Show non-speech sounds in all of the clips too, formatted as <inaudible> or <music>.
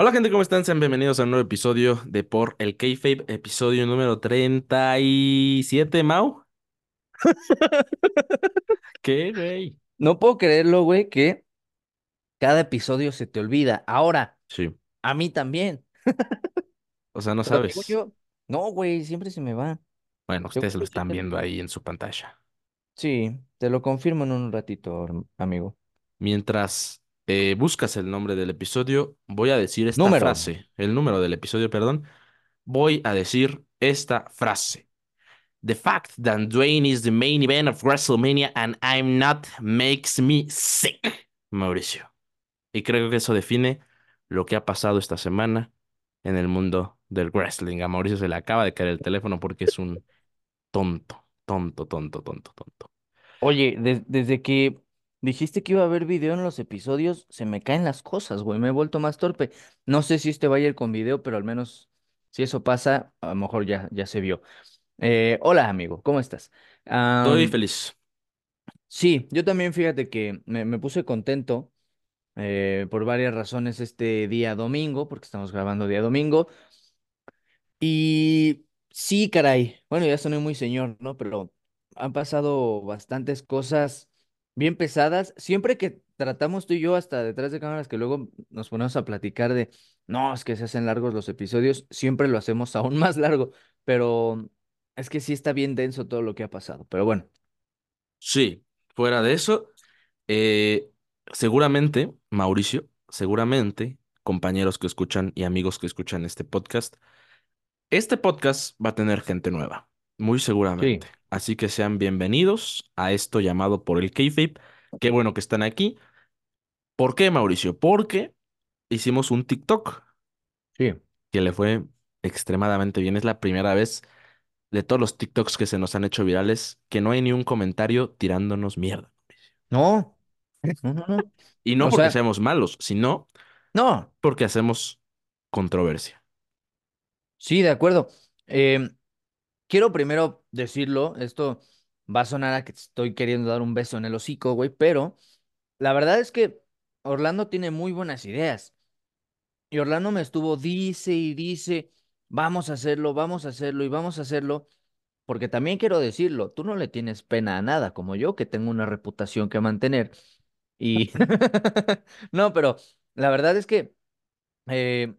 Hola gente, ¿cómo están? Sean bienvenidos a un nuevo episodio de Por el Kayfabe, episodio número 37, Mau. <laughs> ¿Qué, güey? No puedo creerlo, güey, que cada episodio se te olvida. Ahora, Sí, a mí también. o sea, no Pero sabes. yo, no, güey, siempre se me va. Bueno, ustedes lo están viendo ahí en su pantalla. Sí, te lo confirmo en un ratito, herm- amigo. Mientras eh, buscas el nombre del episodio, voy a decir esta Número. frase, el número del episodio, perdón. Voy a decir esta frase. The fact that Dwayne is the main event of WrestleMania and I'm not makes me sick, Mauricio. Y creo que eso define lo que ha pasado esta semana en el mundo del wrestling. A Mauricio se le acaba de caer el teléfono porque es un tonto, tonto, tonto, tonto, tonto. Oye, des- desde que dijiste que iba a haber video en los episodios, se me caen las cosas, güey. Me he vuelto más torpe. No sé si este va a ir con video, pero al menos si eso pasa, a lo mejor ya, ya se vio. Eh, hola, amigo, ¿cómo estás? Estoy Am, feliz. sí, yo también fíjate que me, me puse contento eh, por varias razones este día domingo, porque estamos grabando día domingo. Y sí, caray, bueno, ya soné muy señor, ¿no? Pero han pasado bastantes cosas bien pesadas. Siempre que tratamos tú y yo hasta detrás de cámaras, que luego nos ponemos a platicar de, no, es que se hacen largos los episodios, siempre lo hacemos <laughs> aún más largo, pero es que sí está bien denso todo lo que ha pasado. Pero bueno, Sí, fuera de eso, eh, seguramente, Mauricio, seguramente, compañeros que escuchan y amigos que escuchan este podcast, este podcast va a tener gente nueva, muy seguramente. sí, Así que sean bienvenidos a esto llamado por el Kayfabe. Qué bueno que están aquí. ¿Por qué, Mauricio? Porque hicimos un TikTok sí. que le fue extremadamente bien. Es la primera vez de todos los TikToks que se nos han hecho virales que no hay ni un comentario tirándonos mierda. No, no, no, no. Y no O porque sea, seamos malos, sino no. porque hacemos controversia. Sí, de acuerdo. Em, quiero primero decirlo, esto va a sonar a que estoy queriendo dar un beso en el hocico, güey, pero la verdad es que Orlando tiene muy buenas ideas. Y Orlando me estuvo, dice y dice, vamos a hacerlo, vamos a hacerlo y vamos a hacerlo, porque también quiero decirlo, tú no le tienes pena a nada, como yo, que tengo una reputación que mantener. Y <laughs> no, pero la verdad es que... eh,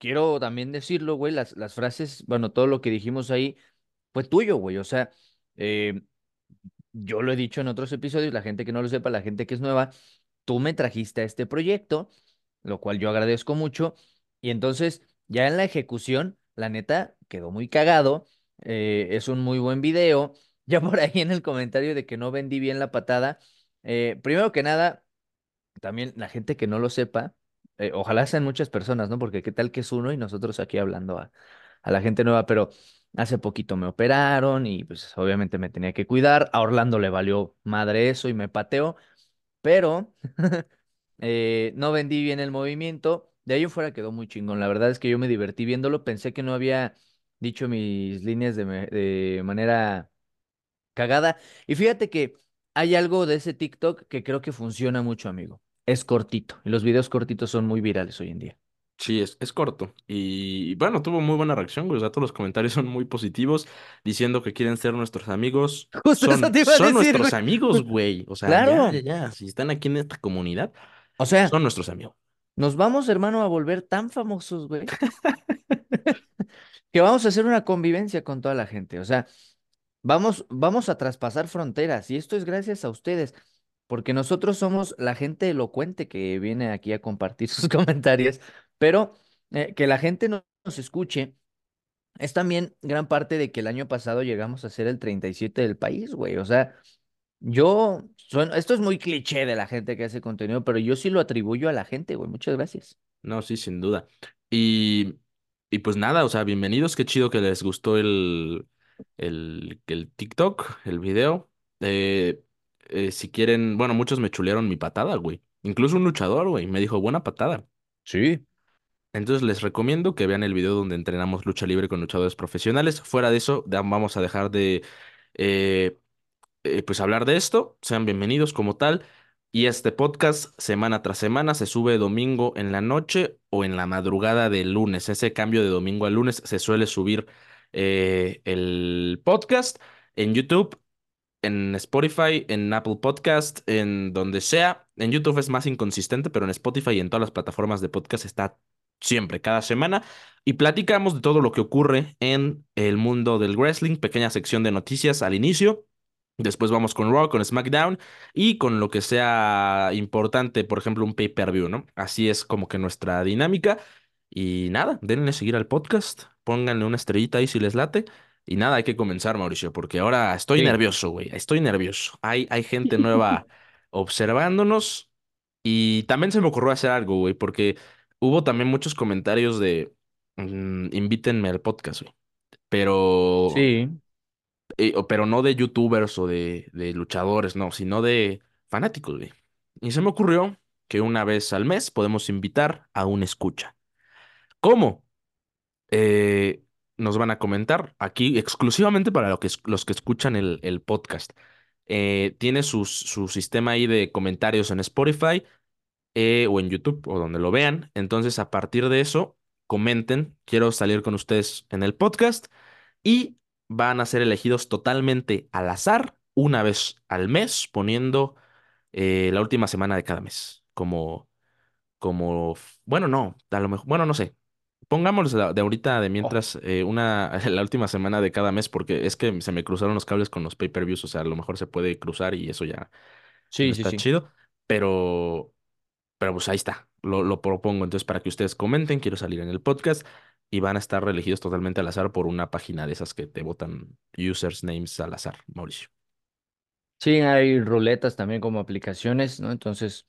quiero también decirlo, güey, las, frases, bueno, todo lo que dijimos ahí fue tuyo, güey. O sea, eh, yo lo he dicho en otros episodios, la gente que no lo sepa, la gente que es nueva, tú me trajiste a este proyecto, lo cual yo agradezco mucho. Y entonces, ya en la ejecución, la neta, quedó muy cagado. eh, es un muy buen video. <laughs> Ya por ahí en el comentario de que no vendí bien la patada. eh, primero que nada, también la gente que no lo sepa, eh, ojalá sean muchas personas, ¿no? Porque qué tal que es uno y nosotros aquí hablando a, la gente nueva, pero hace poquito me operaron y pues obviamente me tenía que cuidar. A Orlando le valió madre eso y me pateó, pero <laughs> eh, no vendí bien el movimiento. De ahí en fuera quedó muy chingón. La verdad es que yo me divertí viéndolo. Pensé que no había dicho mis líneas de, de manera cagada. Y fíjate que hay algo de ese TikTok que creo que funciona mucho, amigo. Es cortito y los videos cortitos son muy virales hoy en día. Sí, es, es corto. Y bueno, tuvo muy buena reacción, güey. O sea, todos los comentarios <laughs> son muy positivos, diciendo que quieren ser nuestros amigos. <laughs> Justo eso Son, te iba a son decir, nuestros güey. amigos, <laughs> güey. O sea, ya, ya, Claro. ya. Si están aquí en esta comunidad, O sea, son nuestros amigos. nos vamos, hermano, a volver tan famosos, güey, que vamos a hacer una convivencia con toda la gente. O sea, vamos, vamos a traspasar fronteras y esto es gracias a ustedes, porque nosotros somos la gente elocuente que viene aquí a compartir <laughs> sus comentarios, pero eh, que la gente no- nos escuche Es también gran parte de que el año pasado llegamos a ser el 37 del país, güey. O sea, yo, sueno- esto es muy cliché de la gente que hace contenido, pero yo sí lo atribuyo a la gente, güey. Muchas gracias. No, sí, sin duda. Y, y pues nada, o sea, bienvenidos. Qué chido que les gustó el, el, el TikTok, el video. Eh, eh, si quieren, bueno, muchos me chulearon mi patada, güey. Incluso un luchador, güey, me dijo, buena patada. Sí. Entonces les recomiendo que vean el video donde entrenamos lucha libre con luchadores profesionales. Fuera de eso, vamos a dejar de eh, eh, pues hablar de esto. Sean bienvenidos como tal. Y este podcast, semana tras semana, se sube domingo en la noche o en la madrugada del lunes. Ese cambio de domingo a lunes se suele subir eh, el podcast en YouTube en Spotify, en Apple Podcast, en donde sea. En YouTube es más inconsistente, pero en Spotify y en todas las plataformas de podcast está siempre, cada semana. Y platicamos de todo lo que ocurre en el mundo del wrestling, pequeña sección de noticias al inicio. Después vamos con Raw, con SmackDown y con lo que sea importante, por ejemplo, un pay-per-view, ¿no? Así es como que nuestra dinámica. Y nada, denle seguir al podcast, pónganle una estrellita ahí si les late. Y nada, hay que comenzar, Mauricio, porque ahora estoy Sí. nervioso, güey. Estoy nervioso. Hay, hay gente <laughs> nueva observándonos. Y también se me ocurrió hacer algo, güey, porque hubo también muchos comentarios de mm, invítenme al podcast, güey. Pero, Sí, eh, pero no de youtubers o de, de luchadores, no, sino de fanáticos, güey. Y se me ocurrió que una vez al mes podemos invitar a un escucha. ¿Cómo? eh, nos van a comentar aquí exclusivamente para lo que los que escuchan el, el podcast. Eh, tiene sus- su sistema ahí de comentarios en Spotify eh, o en YouTube o donde lo vean. Entonces, a partir de eso, comenten, quiero salir con ustedes en el podcast y van a ser elegidos totalmente al azar una vez al mes, poniendo eh, la última semana de cada mes como como, bueno, no, a lo mejor, bueno, no sé. Pongámoslo de ahorita, de Oh, mientras, eh, una, <laughs> la última semana de cada mes, porque es que se me cruzaron los cables con los pay-per-views, o sea, a lo mejor se puede cruzar y eso ya no sí, sí, está sí. chido, pero, pero pues ahí está, lo, lo propongo. Entonces, para que ustedes comenten, quiero salir en el podcast y van a estar elegidos totalmente al azar por una página de esas que te botan users, names al azar, Mauricio. Sí, hay ruletas también como aplicaciones, ¿no? Entonces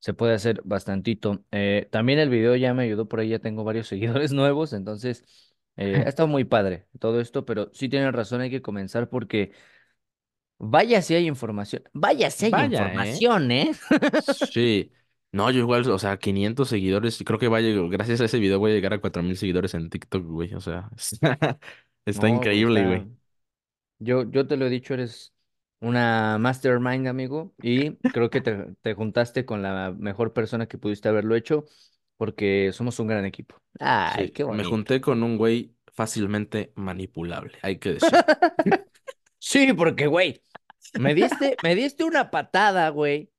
se puede hacer bastantito. Eh, también el video ya me ayudó por ahí, ya tengo varios <laughs> seguidores nuevos, entonces eh, ha <laughs> estado muy padre todo esto, pero sí tienen razón, hay que comenzar porque vaya si hay información, vaya si hay Vaya, ¿eh? información, ¿eh? Sí. <laughs> No, yo igual, o sea, 500 seguidores, creo que va a llegar, gracias a ese video voy a llegar a 4000 seguidores en TikTok, güey, o sea, está, está No, güey, increíble, güey. Yo, yo te lo he dicho, eres una mastermind, amigo, y creo que te, te juntaste con la mejor persona que pudiste haberlo hecho, porque somos un gran equipo. Ay, Sí, qué me bonito. junté con un güey fácilmente manipulable, hay que decirlo. <laughs> Sí, porque, güey, me diste, me diste una patada, güey,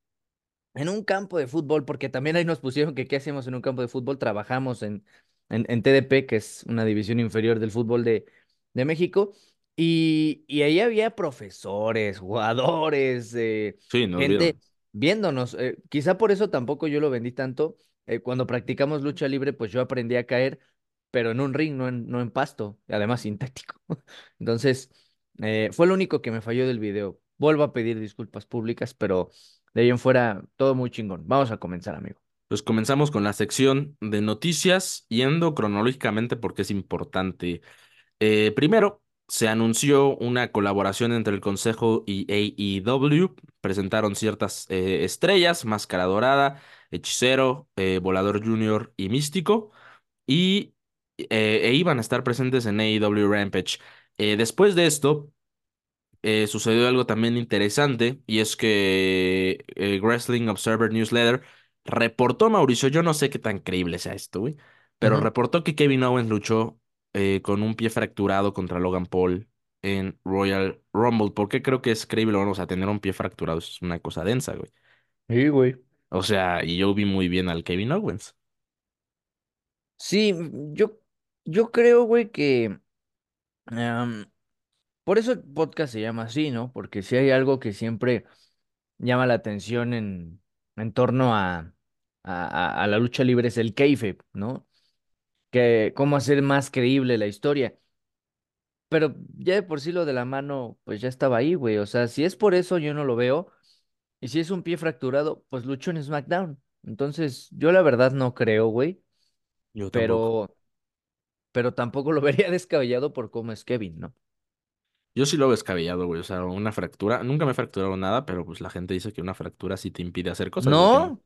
en un campo de fútbol, porque también ahí nos pusieron que qué hacíamos en un campo de fútbol, trabajamos en, en, en TDP, que es una división inferior del fútbol de, de México, y, y ahí había profesores, <laughs> jugadores, eh, Sí, nos gente vieron. viéndonos. eh, quizá por eso tampoco yo lo vendí tanto. eh, cuando practicamos lucha libre, pues yo aprendí a caer, pero en un ring, no en, no en pasto, y además sintético. <laughs> Entonces, eh, fue lo único que me falló del video. Vuelvo a pedir disculpas públicas, pero... De ahí en fuera, todo muy chingón. Vamos a comenzar, amigo. Pues comenzamos con la sección de noticias, yendo cronológicamente porque es importante. Eh, primero, se anunció una colaboración entre el Consejo y AEW. Presentaron ciertas eh, estrellas, Máscara Dorada, Hechicero, eh, Volador Junior y Místico. Y eh, e iban a estar presentes en AEW Rampage. Después de esto, sucedió algo también interesante y es que Wrestling Observer Newsletter reportó, Mauricio, yo no sé qué tan creíble sea esto, güey, pero reportó que Kevin Owens luchó eh, con un pie fracturado contra Logan Paul en Royal Rumble. ¿Por qué creo que es creíble? Bueno, o sea, tener un pie fracturado es una cosa densa, güey. Sí, güey. O sea, y yo vi muy bien al Kevin Owens. Sí, mm, yo, yo creo, güey, que por eso el podcast se llama así, ¿no? Porque si hay algo que siempre llama la atención en, en torno a, a, a- a la lucha libre es el kayfabe, ¿no? Que cómo hacer más creíble la historia. Pero ya de por sí lo de la mano, pues ya estaba ahí, güey. O sea, si es por eso, yo no lo veo. Y si es un pie fracturado, pues luchó en SmackDown. Entonces, yo la verdad no creo, güey. Yo tampoco. Pero, pero tampoco lo <laughs> vería descabellado por cómo es Kevin, ¿no? Yo sí lo veo descabellado, güey. O sea, una fractura. Nunca me he fracturado nada, pero pues la gente dice que una fractura sí te impide hacer cosas. No,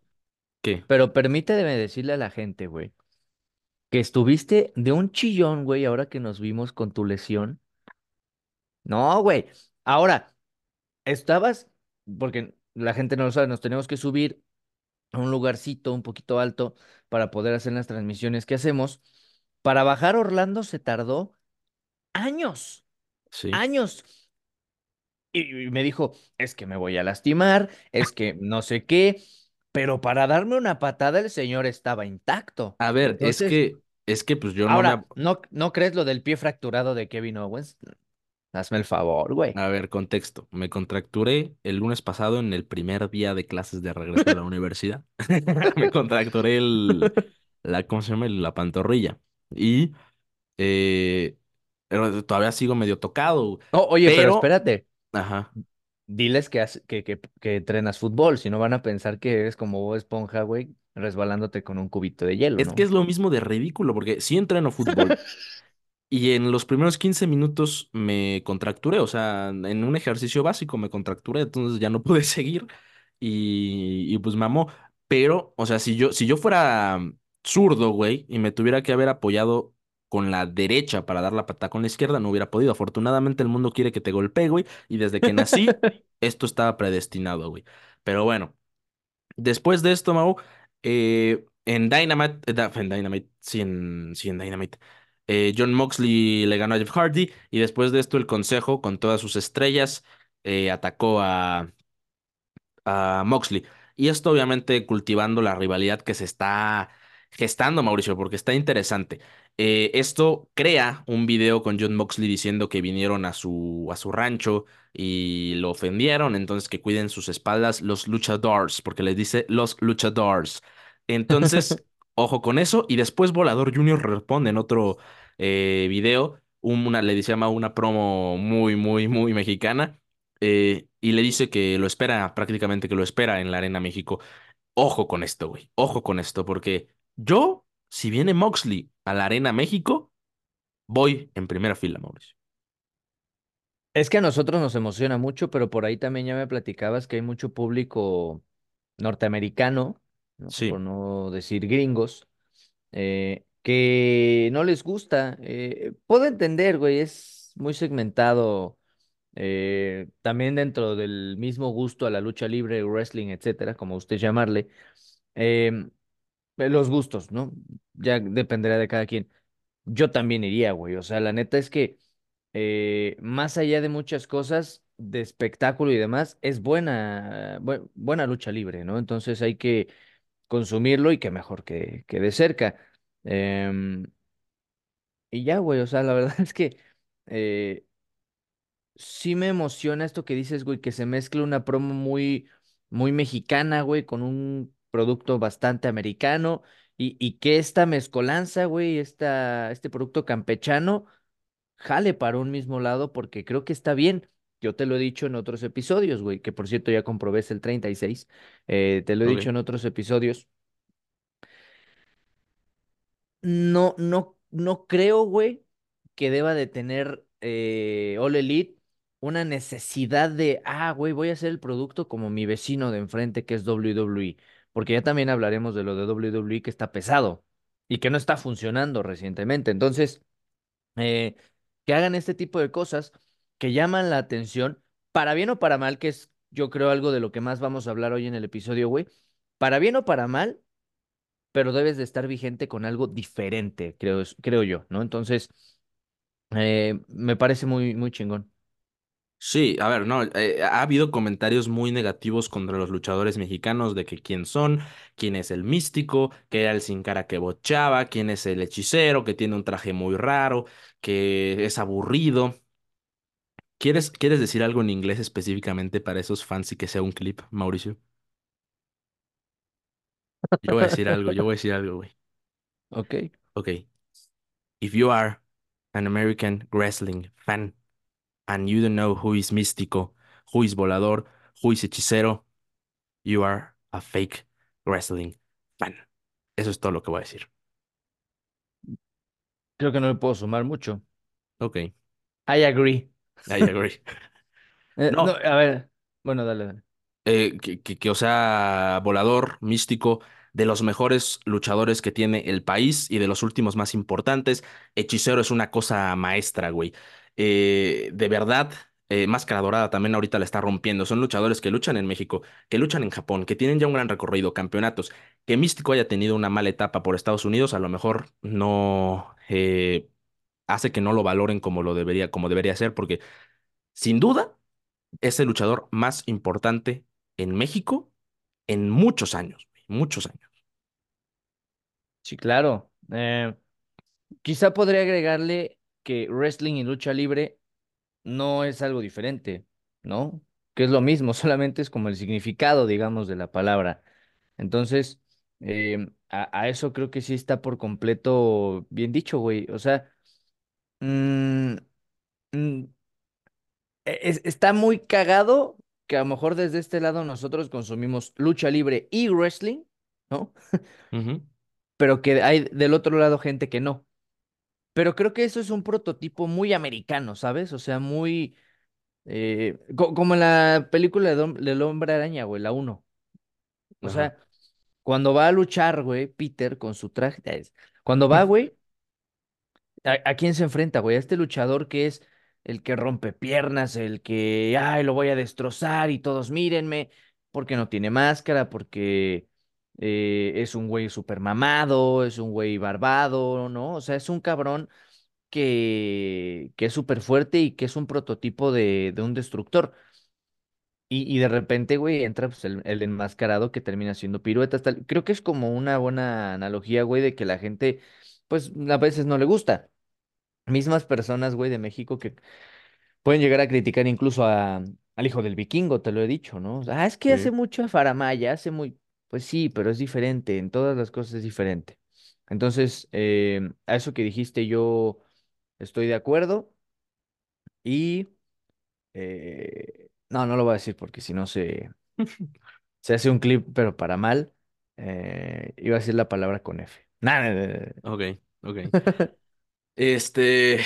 ¿Qué? pero permíteme decirle a la gente, güey, que estuviste de un chillón, güey, ahora que nos vimos con tu lesión. No, güey. Ahora, estabas, porque la gente no lo sabe, nos tenemos que subir a un lugarcito un poquito alto para poder hacer las transmisiones que hacemos. Para bajar Orlando se tardó años, Sí. años. Y y me dijo, es que me voy a lastimar, es que no sé qué, pero para darme una patada el señor estaba intacto. A ver, es que, es que pues yo no ahora, ¿no, no crees lo del pie fracturado de Kevin Owens? Hazme el favor, güey. A ver, contexto. Me contracturé el lunes pasado en el primer día de clases de regreso a la <laughs> universidad. <laughs> Me contracturé el, la, ¿cómo se llama? La pantorrilla. Y eh, pero todavía sigo medio tocado, Oh, oye, pero pero, espérate, ajá. diles que, has- que, que, que entrenas fútbol, si no van a pensar que eres como Bob Esponja, güey, resbalándote con un cubito de hielo, Es que ¿no? es lo mismo de ridículo, porque sí entreno fútbol, <laughs> Y en los primeros 15 minutos me contracturé, o sea, en un ejercicio básico me contracturé, entonces ya no <laughs> pude seguir y, y pues mamó. Pero, o sea, si yo, si yo fuera zurdo, güey, y me tuviera que haber apoyado con la derecha para dar la patada con la izquierda, no hubiera podido. Afortunadamente el mundo quiere que te golpee, güey, y desde que nací, <laughs> esto estaba predestinado, güey. Pero bueno. Después de esto, Mau, eh, en Dynamite, en Dynamite, sí, en, Dynamite, eh, John Moxley le ganó a Jeff Hardy y después de esto el Consejo, con todas sus estrellas, eh, atacó a, Moxley. Y esto obviamente cultivando la rivalidad que se está gestando, Mauricio, porque está interesante. Esto crea un video con John Moxley diciendo que vinieron a su, a su rancho y lo ofendieron, entonces que cuiden sus espaldas los luchadores, porque les dice los luchadores. Entonces, ojo con eso. Y después Volador Junior responde en otro eh, video, un- una, le llama una promo muy, muy, muy mexicana eh, y le dice que lo espera, prácticamente que lo espera en la Arena México. Ojo con esto, güey. Ojo con esto, porque yo, si viene Moxley a la Arena México, voy en primera fila, Mauricio. Es que a nosotros nos emociona mucho, pero por ahí también ya me platicabas que hay mucho público norteamericano, ¿no? Sí, Por no decir gringos, eh, que no les gusta. eh, puedo entender, güey, es muy segmentado eh, también dentro del mismo gusto a la lucha libre, wrestling, etcétera, como usted llamarle, em, los gustos, ¿no? Ya dependerá de cada quien. Yo también iría, güey. O sea, la neta es que más allá de muchas cosas de espectáculo y demás, es buena, bue- buena lucha libre, ¿no? Entonces hay que consumirlo y que mejor que, que de cerca. Em, y ya, güey, o sea, la verdad <laughs> es que eh, sí me emociona esto que dices, güey, que se mezcla una promo muy, muy mexicana, güey, con un producto bastante americano y, y que esta mezcolanza, güey, esta, este producto campechano jale para un mismo lado porque creo que está bien. Yo te lo he dicho en otros episodios, güey, que por cierto ya comprobé es el 36. eh, te lo he dicho en otros episodios. No, no, no creo, güey, que deba de tener eh, All Elite una necesidad de, ah, güey, voy a hacer el producto como mi vecino de enfrente que es WWE, porque ya también hablaremos de lo de WWE que está pesado y que no está funcionando recientemente. Entonces, eh, que hagan este tipo de cosas que llaman la atención, para bien o para mal, que es yo creo algo de lo que más vamos a hablar hoy en el episodio, güey, para bien o para mal pero debes de estar vigente con algo diferente, creo, creo yo, ¿no? Entonces, eh, me parece muy, muy chingón. Sí, a ver, no, eh, ha habido comentarios muy negativos contra los luchadores mexicanos de que quién son, quién es el místico, que era el sin cara que bochaba, quién es el hechicero, que tiene un traje muy raro, que es aburrido. ¿Quieres, quieres decir algo en inglés específicamente para esos fans y que sea un clip, Mauricio? Yo voy a decir algo, yo voy a decir algo, güey. Ok. Ok. If you are an American wrestling fan and you don't know who is Místico, who is Volador, who is Hechicero, you are a fake wrestling fan. Eso es todo lo que voy a decir. Creo que no le puedo sumar mucho. Ok, I agree. <laughs> I agree. <laughs> Eh, no, No, a ver, bueno, dale, dale. eh, que, que, que, o sea, Volador, Místico, de los mejores luchadores que tiene el país y de los últimos más importantes. Hechicero es una cosa maestra, güey. Eh, de verdad, Eh, Máscara Dorada también ahorita la está rompiendo. Son luchadores que luchan en México, que luchan en Japón, que tienen ya un gran recorrido, campeonatos. Que Místico haya tenido una mala etapa por Estados Unidos, a lo mejor no eh, hace que no lo valoren como lo debería, como debería ser, porque sin duda es el luchador más importante en México en muchos años, muchos años. Sí, claro. Eh, quizá podría agregarle que wrestling y lucha libre no es algo diferente, ¿no? Que es lo mismo, <laughs> solamente es como el significado, digamos, de la palabra. Entonces, em, a, a eso creo que sí está por completo bien dicho, güey. O sea, mm, mm, e- es- está muy cagado que a lo mejor desde este lado nosotros consumimos lucha libre y wrestling, ¿no? <laughs> Ujú, Pero que hay del otro lado gente que no. Pero creo que eso es un prototipo muy americano, ¿sabes? O sea, muy... eh, co- como en la película de Dom- del Hombre Araña, güey, la uno O Ajá. sea, cuando va a luchar, güey, Peter con su traje... es- Cuando va, <laughs> güey, ¿a, quién se enfrenta, güey? A este luchador que es el que rompe piernas, el que, ay, lo voy a destrozar y todos mírenme, porque no tiene máscara, porque eh, es un güey súper mamado, es un güey barbado, ¿no? O sea, es un cabrón que, que es súper fuerte y que es un prototipo de, de un destructor. Y, y de repente, güey, entra pues, el, el enmascarado que termina siendo piruetas. Tal. Creo que es como una buena analogía, güey, de que la gente, pues, a veces no le gusta. Mismas personas, güey, de México que pueden llegar a criticar incluso a, al hijo del vikingo, te lo he dicho, ¿no? Ah, es que hace mucho faramaya, hace muy... Pues sí, pero es diferente, en todas las cosas es diferente. Entonces, eh, a eso que dijiste yo estoy de acuerdo y... eh, no, no lo voy a decir porque si no se, <laughs> se hace un clip, pero para mal. Eh, iba a decir la palabra con F. Nah, nah, nah, nah. Ok, ok. <laughs> Este,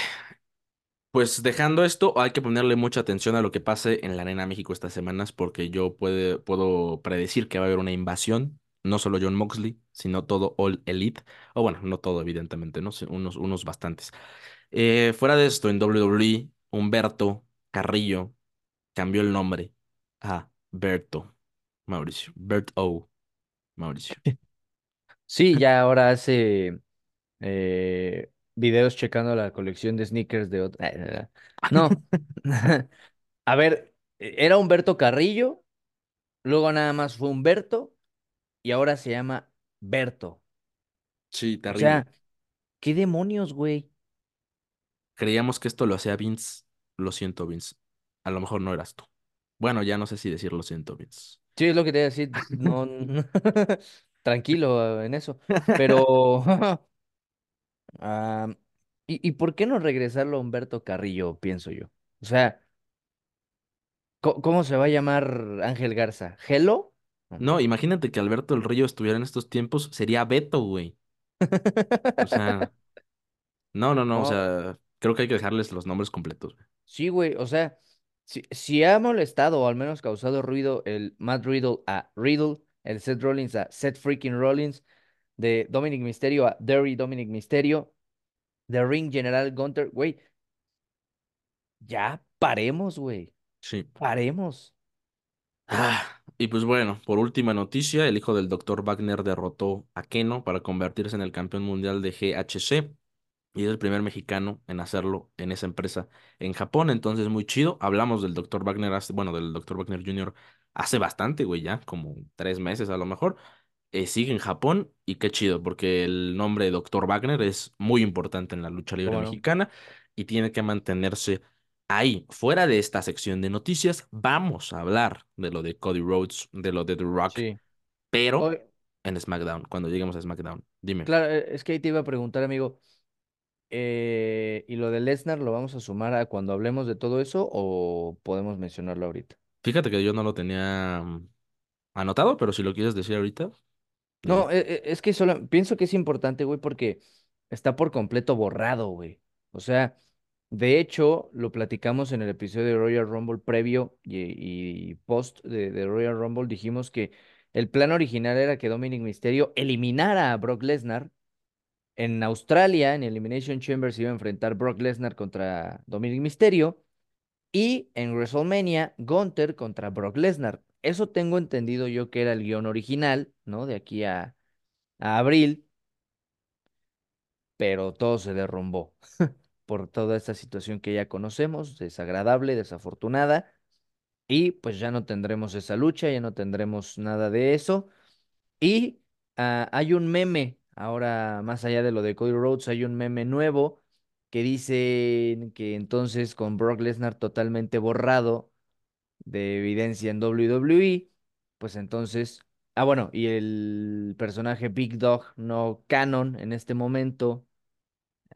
pues dejando esto, hay que ponerle mucha atención a lo que pase en la Arena México estas semanas, porque yo puedo predecir que va a haber una invasión, no solo John Moxley, sino todo All Elite, o bueno, no todo, evidentemente, ¿no? Unos, unos bastantes. Eh, fuera de esto, en WWE, Humberto Carrillo cambió el nombre a Berto Mauricio. Bert O. Mauricio. <laughs> Sí, ya ahora hace eh, videos checando la colección de sneakers de otra. <laughs> No. <laughs> A ver, era Humberto Carrillo, luego nada más fue Humberto y ahora se llama Berto. Sí, O terrible. sea, ¿qué demonios, güey? Creíamos que esto lo hacía Vince. Lo siento, Vince. A lo mejor no eras tú. Bueno, ya no sé si decir lo siento, Vince. Sí, es lo que te iba a decir. No, <laughs> tranquilo en eso. Pero, ah, ¿y, y por qué no regresarlo a Humberto Carrillo, pienso yo? O sea, ¿cómo, cómo se va a llamar Ángel Garza? ¿Hello? No. Imagínate que Alberto del Río estuviera en estos tiempos. Sería Beto, güey. O sea, <laughs> no, no, no. O sea, creo que hay que dejarles los nombres completos. güey. sí, güey, o sea, si, si ha molestado o al menos causado ruido el Matt Riddle a Riddle, el Seth Rollins a Seth freaking Rollins, de Dominic Mysterio a Derry Dominic Mysterio, de Ring General Gunter, güey, ya paremos, güey, Sí. paremos. Ah, y pues bueno, por última noticia, el hijo del Dr. Wagner derrotó a Keno para convertirse en el campeón mundial de GHC. Y es el primer mexicano en hacerlo en esa empresa en Japón, entonces muy chido. Hablamos del Dr. Wagner, hace- bueno, del Dr. Wagner Jr. hace bastante, güey, ya, como tres meses a lo mejor. Eh, sigue en Japón y qué chido, porque el nombre de Dr. Wagner es muy importante en la lucha libre mexicana y tiene que mantenerse ahí. Fuera de esta sección de noticias, vamos a hablar de lo de Cody Rhodes, de lo de The Rock, Sí. pero en SmackDown, cuando lleguemos a SmackDown. Dime. claro, eh, es que ahí te iba a preguntar, amigo, eh, ¿y lo de Lesnar lo vamos a sumar a cuando hablemos de todo eso o podemos mencionarlo ahorita? Fíjate que yo no lo tenía mm, anotado, pero si lo quieres decir ahorita. No, e- e- es que solo pienso que es importante, güey, porque está por completo borrado, güey. O sea, de hecho, lo platicamos en el episodio de Royal Rumble previo y, y post de, de Royal Rumble. Dijimos que el plan original era que Dominic Mysterio eliminara a Brock Lesnar. En Australia, en Elimination Chamber, se iba a enfrentar Brock Lesnar contra Dominic Mysterio. Y en WrestleMania, Gunther contra Brock Lesnar. Eso tengo entendido yo que era el guion original, ¿no? De aquí a, abril, pero todo se derrumbó <laughs> por toda esta situación que ya conocemos, desagradable, desafortunada, y pues ya no tendremos esa lucha, ya no tendremos nada de eso. Y ah, hay un meme, ahora más allá de lo de Cody Rhodes, hay un meme nuevo que dice que entonces con Brock Lesnar totalmente borrado de evidencia en WWE, pues entonces, ah bueno, y el personaje Big Dog no canon en este momento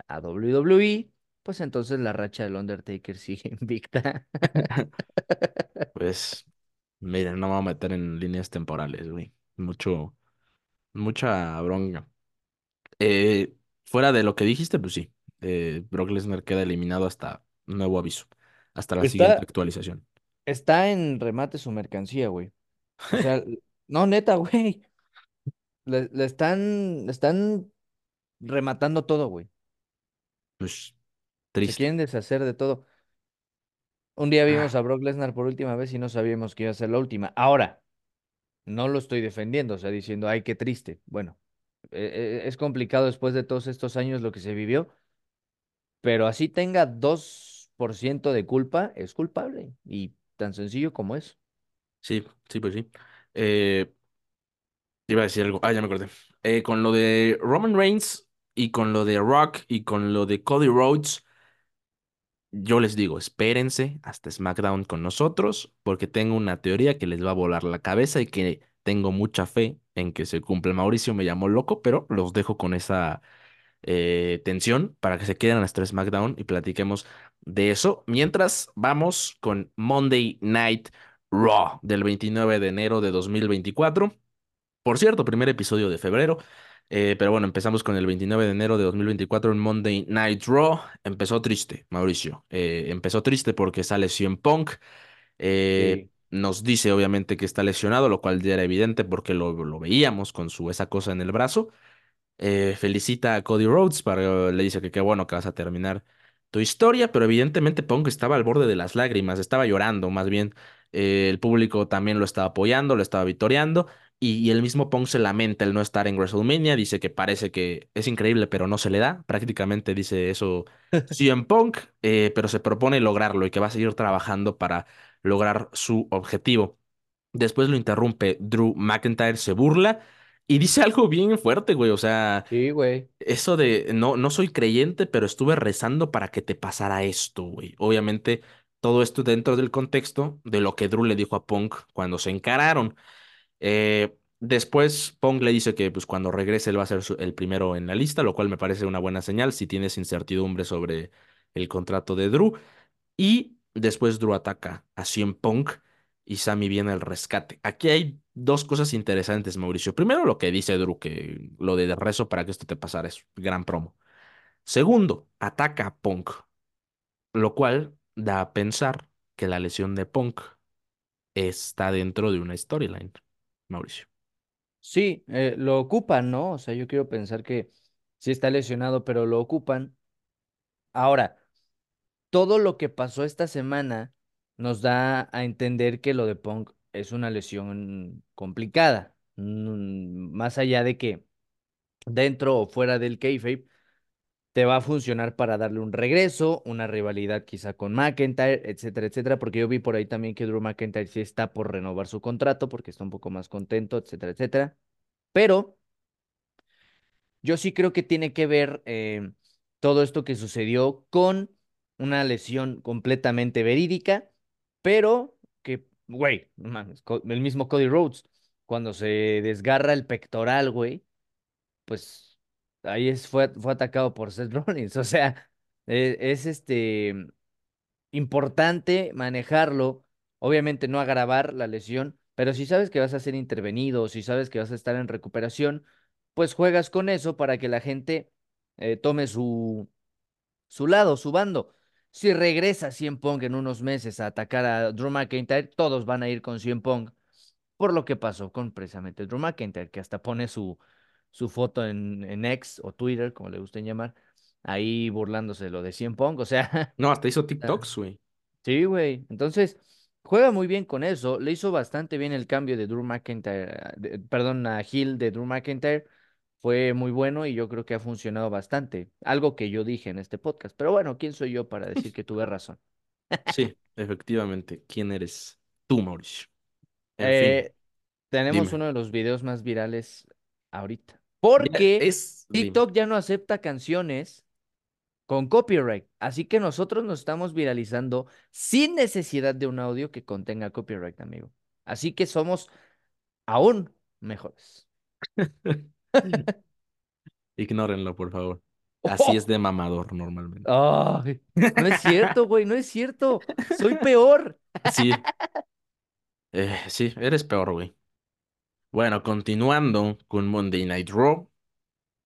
a WWE, pues entonces la racha del Undertaker sigue <laughs> invicta. <laughs> Pues, miren, no me voy a meter en líneas temporales, güey. Mucho, mucha bronca. Eh, fuera de lo que dijiste, pues sí. eh, Brock Lesnar queda eliminado hasta nuevo aviso. Hasta la siguiente actualización. Está en remate su mercancía, güey. O <laughs> sea, no, neta, güey. Le, le están, le están rematando todo, güey. Pues, Se triste. quieren deshacer de todo. Un día vimos Ah, a Brock Lesnar por última vez y no sabíamos que iba a ser la última. Ahora, no lo estoy defendiendo, o sea, diciendo, ay, qué triste. Bueno, eh, eh, es complicado después de todos estos años lo que se vivió, pero así tenga 2% de culpa, es culpable. Y tan sencillo como es. sí, sí, pues sí. Eh, iba a decir algo. Ah, ya me acordé. Eh, con lo de Roman Reigns y con lo de Rock y con lo de Cody Rhodes. Yo les digo, espérense hasta SmackDown con nosotros, porque tengo una teoría que les va a volar la cabeza y que tengo mucha fe en que se cumpla. Mauricio me llamó loco, pero los dejo con esa eh, tensión para que se queden hasta SmackDown y platiquemos de eso. Mientras vamos con Monday Night Raw del 29 de enero de 2024. Por cierto, primer episodio de febrero. Eh, pero bueno, empezamos con el 29 de enero de 2024 en Monday Night Raw. Empezó triste, Mauricio. Eh, empezó triste porque sale CM Punk. Eh, Sí. nos dice obviamente que está lesionado, lo cual ya era evidente porque lo, lo veíamos con su esa cosa en el brazo eh, felicita a Cody Rhodes, para, le dice que qué bueno que vas a terminar tu historia, pero evidentemente Punk estaba al borde de las lágrimas, estaba llorando más bien. Eh, el público también lo estaba apoyando, lo estaba vitoreando, y, el mismo Punk se lamenta el no estar en WrestleMania, dice que parece que es increíble, pero no se le da, prácticamente dice eso CM Punk, eh, pero se propone lograrlo y que va a seguir trabajando para lograr su objetivo. Después lo interrumpe Drew McIntyre, se burla y dice algo bien fuerte, güey. O sea, Sí, güey. eso de no, no soy creyente, pero estuve rezando para que te pasara esto, güey. Obviamente, todo esto dentro del contexto de lo que Drew le dijo a Punk cuando se encararon. Eh, después, Punk le dice que pues, cuando regrese él va a ser su- el primero en la lista, lo cual me parece una buena señal si tienes incertidumbre sobre el contrato de Drew. Y después Drew ataca a CM Punk y Sammy viene al rescate. Aquí hay dos cosas interesantes, Mauricio. Primero, lo que dice Drew, que lo de rezo para que esto te pasara es gran promo. Segundo, ataca a Punk, lo cual da a pensar que la lesión de Punk está dentro de una storyline, Mauricio. Sí, eh, lo ocupan, ¿no? O sea, yo quiero pensar que sí está lesionado, pero lo ocupan. Ahora, todo lo que pasó esta semana nos da a entender que lo de Punk es una lesión complicada. Mm, Más allá de que dentro o fuera del kayfabe te va a funcionar para darle un regreso, una rivalidad quizá con McIntyre, etcétera, etcétera, porque yo vi por ahí también que Drew McIntyre sí está por renovar su contrato porque está un poco más contento, etcétera, etcétera. Pero yo sí creo que tiene que ver eh, todo esto que sucedió con una lesión completamente verídica, pero güey, el mismo Cody Rhodes, cuando se desgarra el pectoral, güey, pues ahí es, fue, fue atacado por Seth <laughs> Rollins. O sea, eh, es este importante manejarlo, obviamente no agravar la lesión, pero si sabes que vas a ser intervenido, si sabes que vas a estar en recuperación, pues juegas con eso para que la gente eh, tome su, su lado, su bando. Si regresa CM Punk en unos meses a atacar a Drew McIntyre, todos van a ir con CM Punk, por lo que pasó con precisamente Drew McIntyre, que hasta pone su, su foto en, en X o Twitter, como le gusten llamar, ahí burlándose de lo de CM Punk, o sea, No, hasta hizo <laughs> TikToks, güey. Sí, güey. Entonces, juega muy bien con eso. Le hizo bastante bien el cambio de Drew McIntyre, de- perdón, a Hill de Drew McIntyre. Fue muy bueno y yo creo que ha funcionado bastante. Algo que yo dije en este podcast. Pero bueno, ¿quién soy yo para decir que tuve razón? Sí, <laughs> efectivamente. ¿Quién eres tú, Mauricio? En fin, Eh, tenemos dime. uno de los videos más virales ahorita. Ya Porque es, dime. TikTok ya no acepta canciones con copyright. Así que nosotros nos estamos viralizando sin necesidad de un audio que contenga copyright, amigo. Así que somos aún mejores. <laughs> <laughs> Ignórenlo, por favor. Así es ¡Oh! de mamador normalmente. ¡Ay! No es cierto, güey, no es cierto. Soy peor. Sí, eh, sí, eres peor, güey. Bueno, continuando con Monday Night Raw.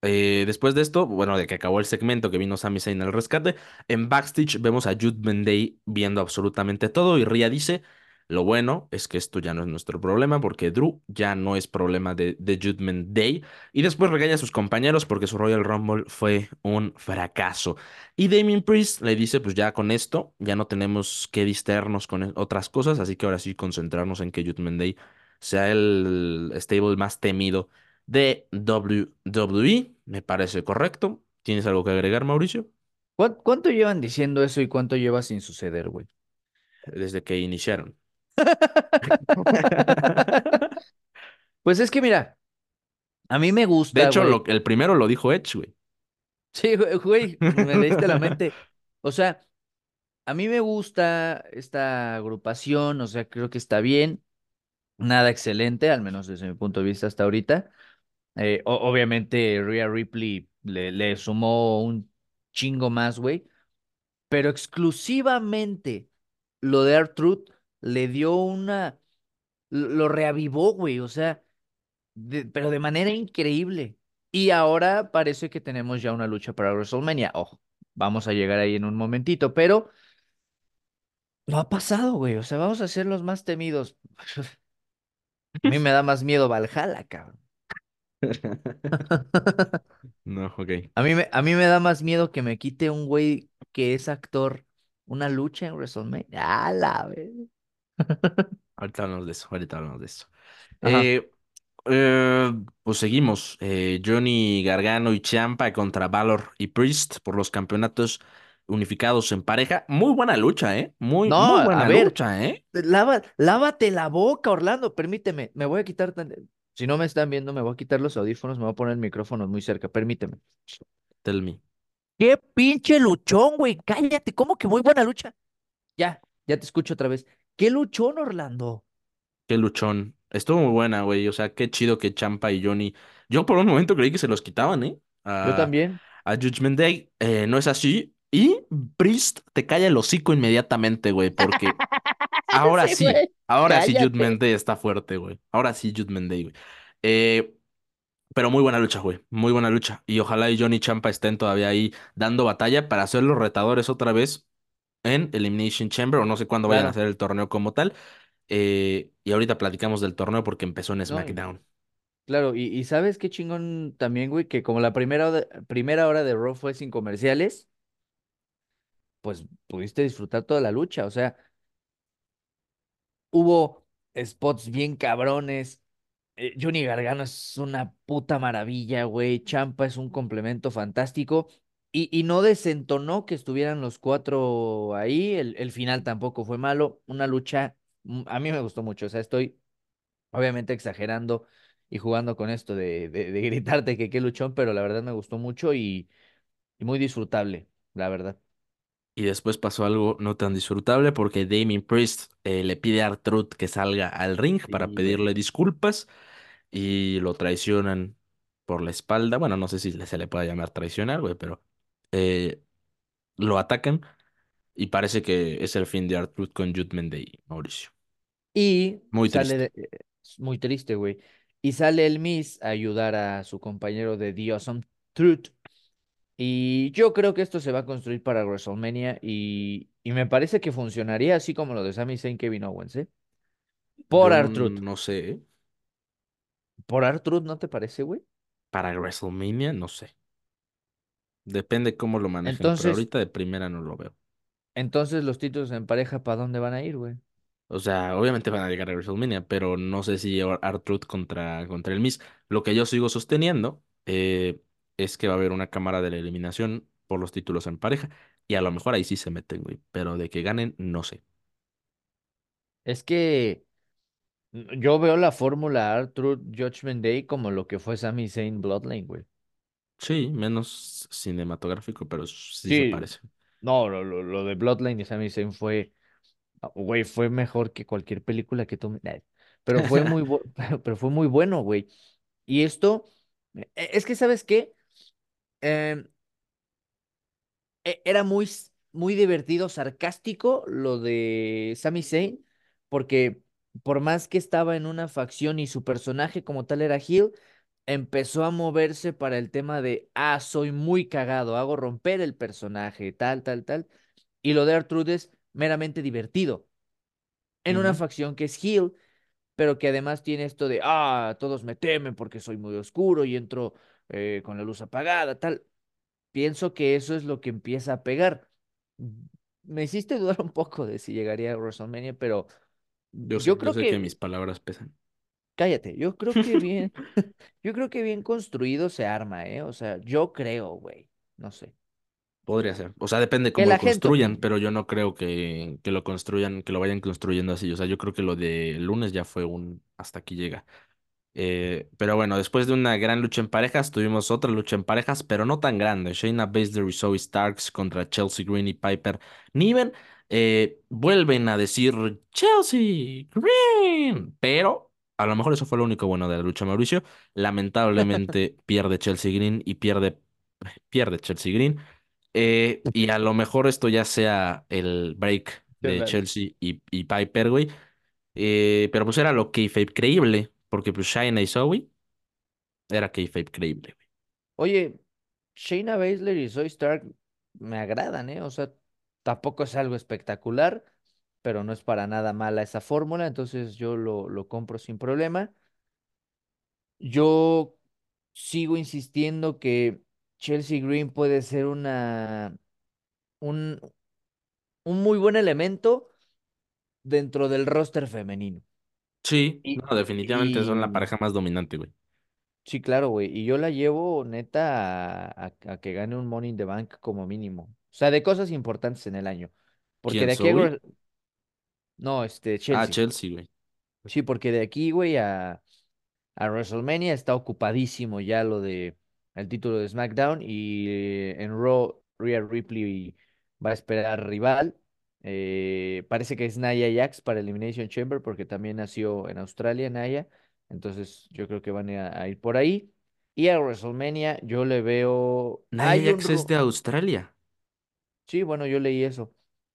Eh, después de esto, bueno, de que acabó el segmento que vino Sami Zayn al rescate, en backstage vemos a Judgment Day viendo absolutamente todo y Rhea dice, lo bueno es que esto ya no es nuestro problema porque Drew ya no es problema de, de Judgment Day y después regaña a sus compañeros porque su Royal Rumble fue un fracaso. Y Damien Priest le dice, pues ya con esto ya no tenemos que distraernos con e- otras cosas, así que ahora sí concentrarnos en que Judgment Day sea el stable más temido de WWE. Me parece correcto. ¿Tienes algo que agregar, Mauricio? ¿Cuán- ¿Cuánto llevan diciendo eso y cuánto lleva sin suceder, güey? Desde que iniciaron. <laughs> Pues es que mira, a mí me De gusta, hecho, güey. lo, el primero lo dijo Edge, güey. Sí, güey, me leíste la <laughs> mente. O sea, a mí me gusta esta agrupación, o sea, creo que está bien. Nada excelente, al menos desde mi punto de vista hasta ahorita. Eh, obviamente, Rhea Ripley le, le sumó un chingo más, güey. Pero exclusivamente lo de R-Truth le dio una. Lo reavivó, güey. O sea, de- pero de manera increíble. Y ahora parece que tenemos ya una lucha para WrestleMania. Ojo, vamos a llegar ahí en un momentito, pero no ha pasado, güey. O sea, vamos a ser los más temidos. <laughs> A mí me da más miedo Valhalla, cabrón. <laughs> No, ok. A mí me, a mí me da más miedo que me quite un güey que es actor una lucha en WrestleMania. A la vez. <laughs> Ahorita hablamos de eso, ahorita hablamos de eso. Ajá. Eh, eh, pues seguimos. Eh, Johnny Gargano y Ciampa contra Valor y Priest por los campeonatos unificados en pareja. Muy buena lucha, ¿eh? Muy, No, muy a buena ver, lucha, ¿eh? lava, lávate la boca, Orlando. Permíteme, me voy a quitar. tan- Si no me están viendo, me voy a quitar los audífonos, me voy a poner el micrófono muy cerca. Permíteme. Tell me. ¡Qué pinche luchón, güey! Cállate, ¿cómo que muy buena lucha? Ya, ya te escucho otra vez. ¡Qué luchón, Orlando! Qué luchón. Estuvo muy buena, güey. O sea, qué chido que Champa y Johnny. Yo por un momento creí que se los quitaban, ¿eh? Yo también. a Judgment Day. Eh, no es así. Y Priest te calla el hocico inmediatamente, güey. Porque ahora <laughs> Sí. Ahora sí Judgment. Day está fuerte, güey. Ahora sí Judgment Day, güey. Eh, pero muy buena lucha, güey. Muy buena lucha. Y ojalá y Johnny y Champa estén todavía ahí dando batalla para ser los retadores otra vez en Elimination Chamber. O no sé cuándo vayan a hacer el torneo como tal. Eh, y ahorita platicamos del torneo porque empezó en No, SmackDown. claro, y, y ¿sabes qué chingón también, güey? Que como la primera, hora- primera hora de Raw fue sin comerciales, pues pudiste disfrutar toda la lucha. O sea, hubo spots bien cabrones. eh, Johnny Gargano es una puta maravilla, güey. Champa es un complemento fantástico. Y, y no desentonó que estuvieran los cuatro ahí. El, el final tampoco fue malo. Una lucha, mm, a mí me gustó mucho. O sea, estoy obviamente exagerando y jugando con esto de, de, de <laughs> gritarte que qué luchón, pero la verdad me gustó mucho y, y muy disfrutable, la verdad. Y después pasó algo no tan disfrutable porque Damien Priest eh, le pide a R-Truth que salga al ring para Sí, pedirle disculpas y lo traicionan por la espalda. Bueno, no sé si se le puede llamar traicionar, güey, pero eh, lo atacan y parece que es el fin de R-Truth con Judgment Day, Mauricio. Y Muy sale, triste. eh, muy triste, güey. Y sale el Miss a ayudar a su compañero de The Awesome Truth. Y yo creo que esto se va a construir para WrestleMania y, y me parece que funcionaría así como lo de Sami Zayn, Kevin Owens, ¿eh? Por Yo no, R-Truth. no sé, ¿eh? Por R-Truth, ¿no te parece, güey? Para WrestleMania, no sé. Depende cómo lo manejen, pero ahorita de primera no lo veo. Entonces los títulos en pareja, ¿para dónde van a ir, güey? O sea, obviamente van a llegar a WrestleMania, pero no sé si R-Truth contra, contra el Miz. Lo que yo sigo sosteniendo eh, es que va a haber una cámara de la eliminación por los títulos en pareja. Y a lo mejor ahí sí se meten, güey. Pero de que ganen, no sé. Es que yo veo la fórmula R-Truth Judgment Day como lo que fue Sami Zayn Bloodline, güey. Sí, menos cinematográfico, pero sí se Sí, parece. no, lo, lo, lo de Bloodline y Sami Zayn fue, ah, güey, fue mejor que cualquier película que tú... me- Pero fue muy, bu- <laughs> pero fue muy bueno, güey. Y esto, e- es que, ¿sabes qué? Em, e- era muy, s- muy divertido, sarcástico lo de Sami Zayn, porque por más que estaba en una facción y su personaje como tal era Hill, empezó a moverse para el tema de, ah, soy muy cagado, hago romper el personaje, tal, tal, tal. Y lo de R-Truth es meramente divertido, en una facción que es Hill, pero que además tiene esto de, ah, todos me temen porque soy muy oscuro y entro eh, con la luz apagada, tal. Pienso que eso es lo que empieza a pegar. Me hiciste dudar un poco de si llegaría a WrestleMania, pero Yo sé, yo yo creo sé que que, mis palabras pesan. Cállate, yo creo que bien, <laughs> yo creo que bien construido se arma, ¿eh? O sea, yo creo, güey, no sé. Podría ser. O sea, depende cómo lo gente construyan, pero yo no creo que, que lo construyan, que lo vayan construyendo así. O sea, yo creo que lo de lunes ya fue un hasta aquí llega. Eh, pero bueno, después de una gran lucha en parejas, tuvimos otra lucha en parejas, pero no tan grande. Shayna Baszler y Zoe Starks contra Chelsea Green y Piper Niven. Eh, vuelven a decir Chelsea Green, pero a lo mejor eso fue lo único bueno de la lucha, Mauricio. Lamentablemente <laughs> pierde Chelsea Green y pierde, pierde Chelsea Green. Eh, y a lo mejor esto ya sea el break de. Chelsea y, y Piper, güey. Eh, pero pues era lo kayfabe creíble, porque pues Shayna y Zoe era kayfabe creíble, güey. Oye, Shayna Baszler y Zoe Stark me agradan, ¿eh? O sea, tampoco es algo espectacular, pero no es para nada mala esa fórmula, entonces yo lo, lo compro sin problema. Yo sigo insistiendo que Chelsea Green puede ser una, un, un muy buen elemento dentro del roster femenino. Sí, Y, no, definitivamente son la pareja más dominante, güey. sí, claro, güey. Y yo la llevo neta a, a- a que gane un Money in the Bank como mínimo. O sea, de cosas importantes en el año. Porque ¿Quién, de aquí a... No, este, Ah, Chelsea. Chelsea, güey. Sí, porque de aquí, güey, a, a WrestleMania está ocupadísimo ya lo de el título de SmackDown y eh, en Raw Rhea Ripley va a esperar rival. Eh, parece que es Nia Jax para Elimination Chamber porque también nació en Australia, Nia. Entonces yo creo que van a, a ir por ahí. Y a WrestleMania yo le veo... Un... Jax es de Australia. Sí, bueno, yo leí eso.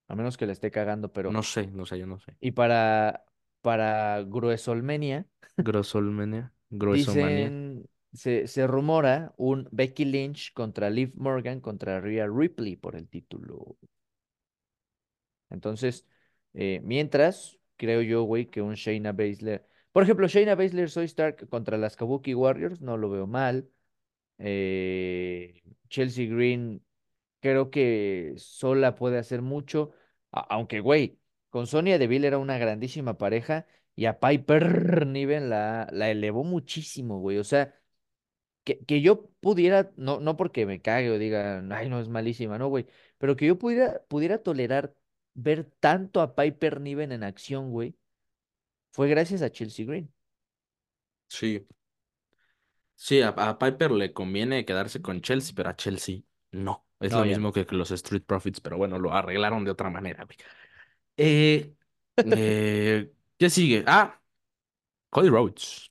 A menos que le esté cagando, pero... No sé, no sé, yo no sé. Y para, para WrestleMania... Grossolmania, Gruesomania. Dicen, se, se rumora un Becky Lynch contra Liv Morgan contra Rhea Ripley por el título. Entonces, eh, mientras, creo yo, güey, que un Shayna Baszler. Por ejemplo, Shayna Baszler, Soy Stark contra las Kabuki Warriors, no lo veo mal. Eh, Chelsea Green, creo que sola puede hacer mucho. aunque, güey, con Sonya Deville era una grandísima pareja y a Piper Niven la, la elevó muchísimo, güey. O sea. que, que yo pudiera, no, no porque me cague o diga, ay, no, es malísima, no, güey, pero que yo pudiera, pudiera tolerar ver tanto a Piper Niven en acción, güey, fue gracias a Chelsea Green. Sí. Sí, a, a Piper le conviene quedarse con Chelsea, pero a Chelsea no. Es No, lo ya mismo que los Street Profits, pero bueno, lo arreglaron de otra manera, güey. Eh, eh, ¿qué sigue? Ah, Cody Rhodes.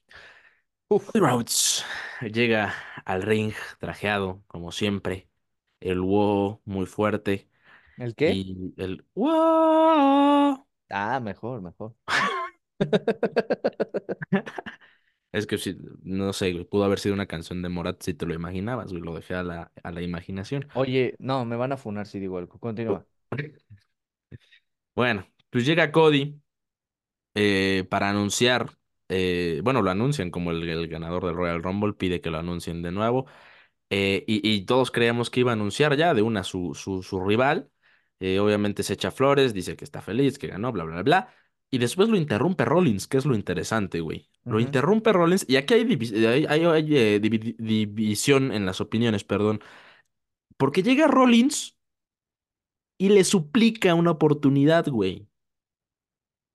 Uf, Cody Rhodes llega al ring trajeado, como siempre. El wow muy fuerte. ¿el qué? Y el wow. Ah, mejor, mejor. <laughs> <laughs> Es que sí, no sé, pudo haber sido una canción de Morat si te lo imaginabas, güey, lo dejé a la, a la imaginación. Oye, no, me van a funar si digo algo. Continúa. <laughs> Bueno, pues llega Cody eh, para anunciar, eh, bueno, lo anuncian como el, el ganador del Royal Rumble, pide que lo anuncien de nuevo, eh, y, y todos creíamos que iba a anunciar ya de una su, su, su rival, obviamente se echa flores, dice que está feliz, que ganó, bla, bla, bla. Y después lo interrumpe Rollins, que es lo interesante, güey. Lo interrumpe Rollins y aquí hay, divis- hay, hay- hay, eh, divi- división en las opiniones, perdón. Porque llega Rollins y le suplica una oportunidad, güey.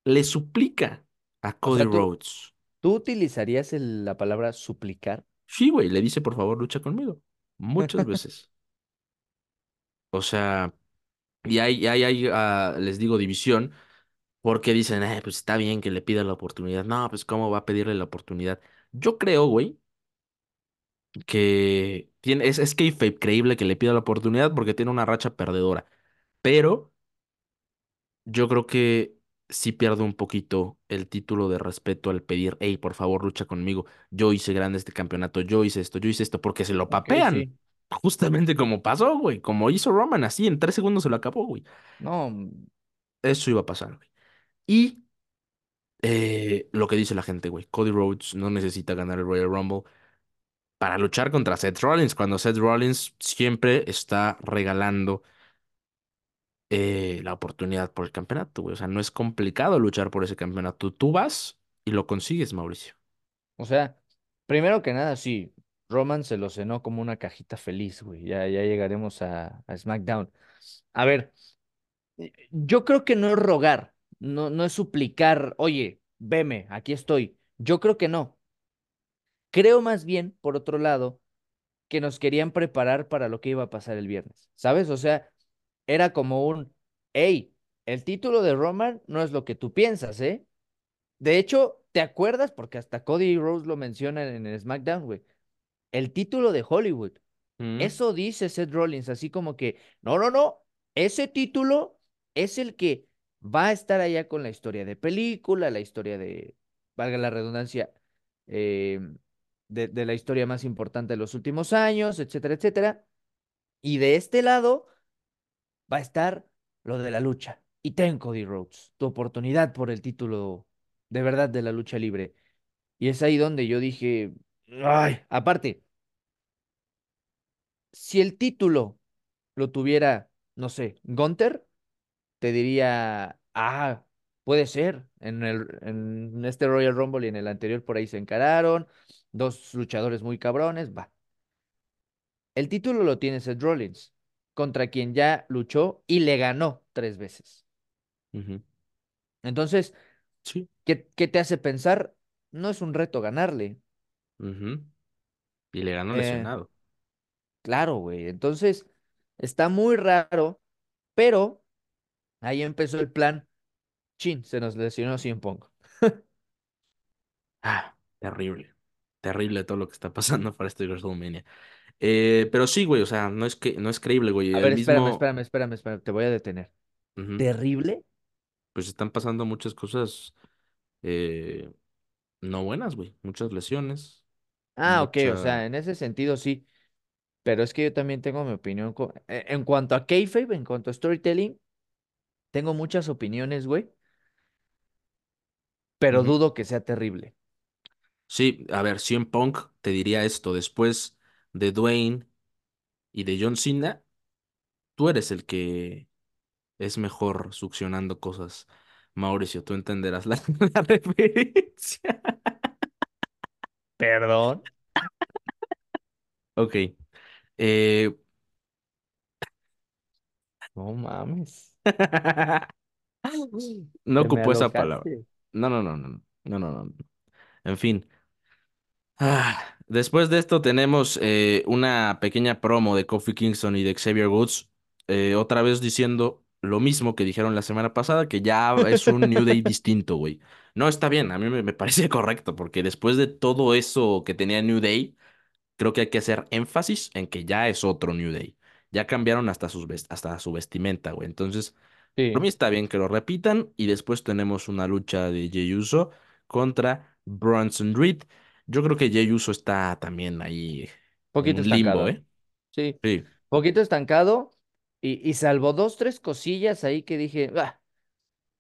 Le suplica a O Cody sea, ¿tú, Rhodes. tú utilizarías el- la palabra suplicar? Sí, güey, le dice, por favor, lucha conmigo. Muchas <laughs> veces. O sea, y hay, hay, hay, ah, les digo, división, porque dicen, eh, pues está bien que le pida la oportunidad. No, pues ¿cómo va a pedirle la oportunidad? Yo creo, güey, que tiene, es, es kayfabe creíble que le pida la oportunidad porque tiene una racha perdedora. Pero yo creo que sí pierde un poquito el título de respeto al pedir, hey, por favor, lucha conmigo. Yo hice grande este campeonato, yo hice esto, yo hice esto, porque se lo papean. sí. Justamente como pasó, güey, como hizo Roman, así en tres segundos se lo acabó, güey. No, mm, Eso iba a pasar, güey. Y eh, lo que dice la gente, güey, Cody Rhodes no necesita ganar el Royal Rumble para luchar contra Seth Rollins, cuando Seth Rollins siempre está regalando eh, la oportunidad por el campeonato, güey. O sea, no es complicado luchar por ese campeonato. Tú vas y lo consigues, Mauricio. o sea, primero que nada, sí, Roman se lo cenó como una cajita feliz, güey. Ya, ya llegaremos a, a SmackDown. A ver, yo creo que no es rogar, no, no es suplicar, oye, veme, aquí estoy. Yo creo que no. Creo más bien, por otro lado, que nos querían preparar para lo que iba a pasar el viernes, ¿sabes? O sea, era como un, hey, el título de Roman no es lo que tú piensas, ¿eh? De hecho, ¿te acuerdas? Porque hasta Cody Rhodes lo mencionan en el SmackDown, güey. El título de Hollywood. Mm, Eso dice Seth Rollins, así como que, no, no, no, ese título es el que va a estar allá con la historia de película, la historia de, valga la redundancia, eh, de, de la historia más importante de los últimos años, etcétera, etcétera. Y de este lado va a estar lo de la lucha. Y ten, Cody Rhodes, tu oportunidad por el título de verdad de la lucha libre. Y es ahí donde yo dije, ay, aparte, si el título lo tuviera, no sé, Gunther, te diría, ah, puede ser. En el, en este Royal Rumble y en el anterior por ahí se encararon, dos luchadores muy cabrones, va. El título lo tiene Seth Rollins, contra quien ya luchó y le ganó tres veces. Entonces, Sí. ¿qué, qué te hace pensar? No es un reto ganarle. ujú. Y le ganó Eh, lesionado. claro, güey. Entonces, está muy raro, pero ahí empezó el plan. Chin, se nos lesionó CM Punk. Ah, terrible. Terrible todo lo que está pasando para este WrestleMania. Eh, pero sí, güey, o sea, no es que no es creíble, güey. A El ver, espérame, mismo, espérame, espérame, espérame, te voy a detener. ¿Terrible? Pues están pasando muchas cosas eh, no buenas, güey. Muchas lesiones, Ah, ok, o sea, en ese sentido sí, pero es que yo también tengo mi opinión. e- En cuanto a kayfabe, en cuanto a storytelling, tengo muchas opiniones, güey, pero ujú. dudo que sea terrible. Sí, a ver, CM Punk te diría esto. Después de Dwayne y de John Cena, tú eres el que es mejor succionando cosas. Mauricio, tú entenderás la, <laughs> la referencia. ¿Perdón? Ok. eh, No mames, <laughs> no te me ocupo esa palabra. alocaste. No, no, no, no. No, no, no. En fin. Ah, después de esto tenemos eh, una pequeña promo de Kofi Kingston y de Xavier Woods, eh, otra vez diciendo lo mismo que dijeron la semana pasada, que ya es un New Day distinto, güey. No, está bien, a mí me, me parece <laughs> correcto, porque después de todo eso que tenía New Day, creo que hay que hacer énfasis en que ya es otro New Day. Ya cambiaron hasta, sus hasta su vestimenta, güey. Entonces, por Sí, mí está bien que lo repitan y después tenemos una lucha de Jey Uso contra Bronson Reed. Yo creo que Jey Uso está también ahí en poquito un limbo, estancado, ¿eh? ¿eh? Sí, Sí. poquito estancado y, y salvo dos, tres cosillas ahí que dije,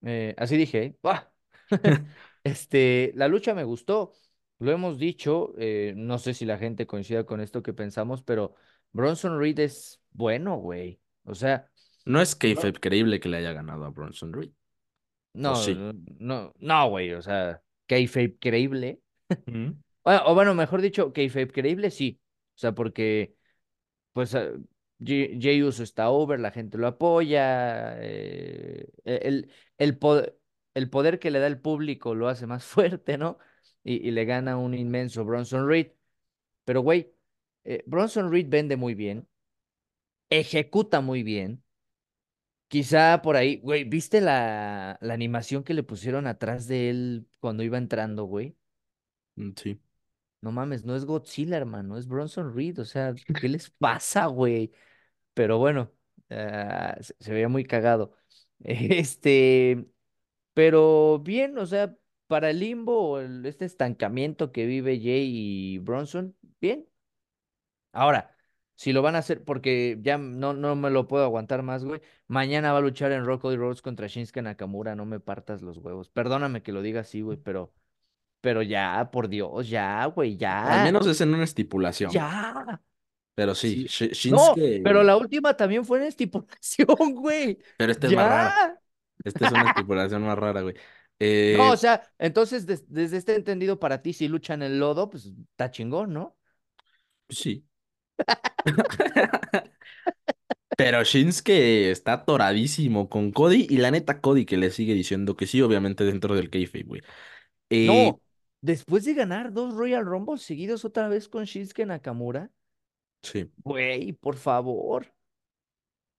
eh, así dije, ¿eh? <laughs> <laughs> Este, la lucha me gustó, lo hemos dicho, eh, no sé si la gente coincida con esto que pensamos, pero Bronson Reed es bueno, güey. O sea, No es No, kayfabe creíble que le haya ganado a Bronson Reed. ¿O no, sí? no, no, no, güey, o sea, kayfabe creíble. <laughs> O bueno, mejor dicho, kayfabe creíble, sí. O sea, porque, pues, ah, Jey Jey Uso está over, la gente lo apoya, eh, el, el, poder, el poder que le da el público lo hace más <laughs> fuerte, ¿no? Y, y le gana un inmenso Bronson Reed. Pero, güey, eh, Bronson Reed vende muy bien, ejecuta muy bien. Quizá por ahí, güey, ¿viste la, la animación que le pusieron atrás de él cuando iba entrando, güey? Mm, Sí. No mames, no es Godzilla, hermano, es Bronson Reed. O sea, <laughs> ¿qué les pasa, güey? Pero bueno, ah, se, se veía muy cagado. <laughs> Este, pero bien, o sea, para el limbo, el- este estancamiento que vive Jay y Bronson, bien. Ahora, si lo van a hacer, porque ya no, no me lo puedo aguantar más, güey. Mañana va a luchar en Rock y Rhodes contra Shinsuke Nakamura, no me partas los huevos. Perdóname que lo diga así, güey, pero, pero ya, por Dios, ya, güey, Al ya, menos es en una estipulación. ya. Pero sí, Sí. Shi- No, pero Shinsuke. la última también fue en estipulación, <laughs> güey. Pero esta es más rara. Esta es una estipulación más rara, güey. No, o Eh, sea, entonces des- desde este entendido para ti, si luchan en el lodo, pues está chingón, ¿no? sí. Pero Shinsuke está atoradísimo con Cody y la neta Cody que le sigue diciendo que sí, obviamente dentro del kayfabe, güey. Eh, No, después de ganar dos Royal Rumbles seguidos otra vez con Shinsuke Nakamura, sí. güey, por favor.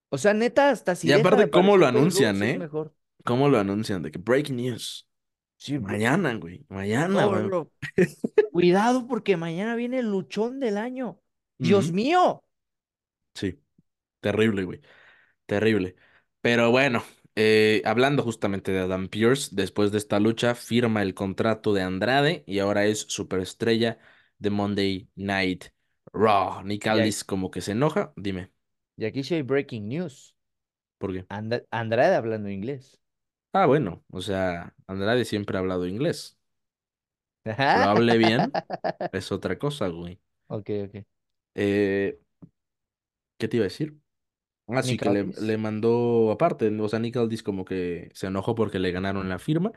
O sea, neta, hasta si Y deja de aparte, ¿cómo lo aparecer Cody anuncian, Rhodes es eh? mejor. ¿Cómo lo anuncian? De que breaking news. Sí. Mañana, güey. Mañana, güey. <laughs> Cuidado porque mañana viene el luchón del año. Dios mío. Sí. Terrible, güey. Terrible. Pero bueno, eh, hablando justamente de Adam Pearce, después de esta lucha firma el contrato de Andrade y ahora es superestrella de Monday Night Raw. Nick Aldis como que se enoja. Dime, y aquí sí hay breaking news. ¿por qué? Andrade hablando inglés. Ah, bueno, o sea, Andrade siempre ha hablado inglés. <laughs> Lo hable bien <laughs> es otra cosa, güey. Ok, ok. Eh, ¿qué te iba a decir? Así Nick que le, Aldis. le mandó aparte, o sea, Nick Aldis como que se enojó porque le ganaron la firma,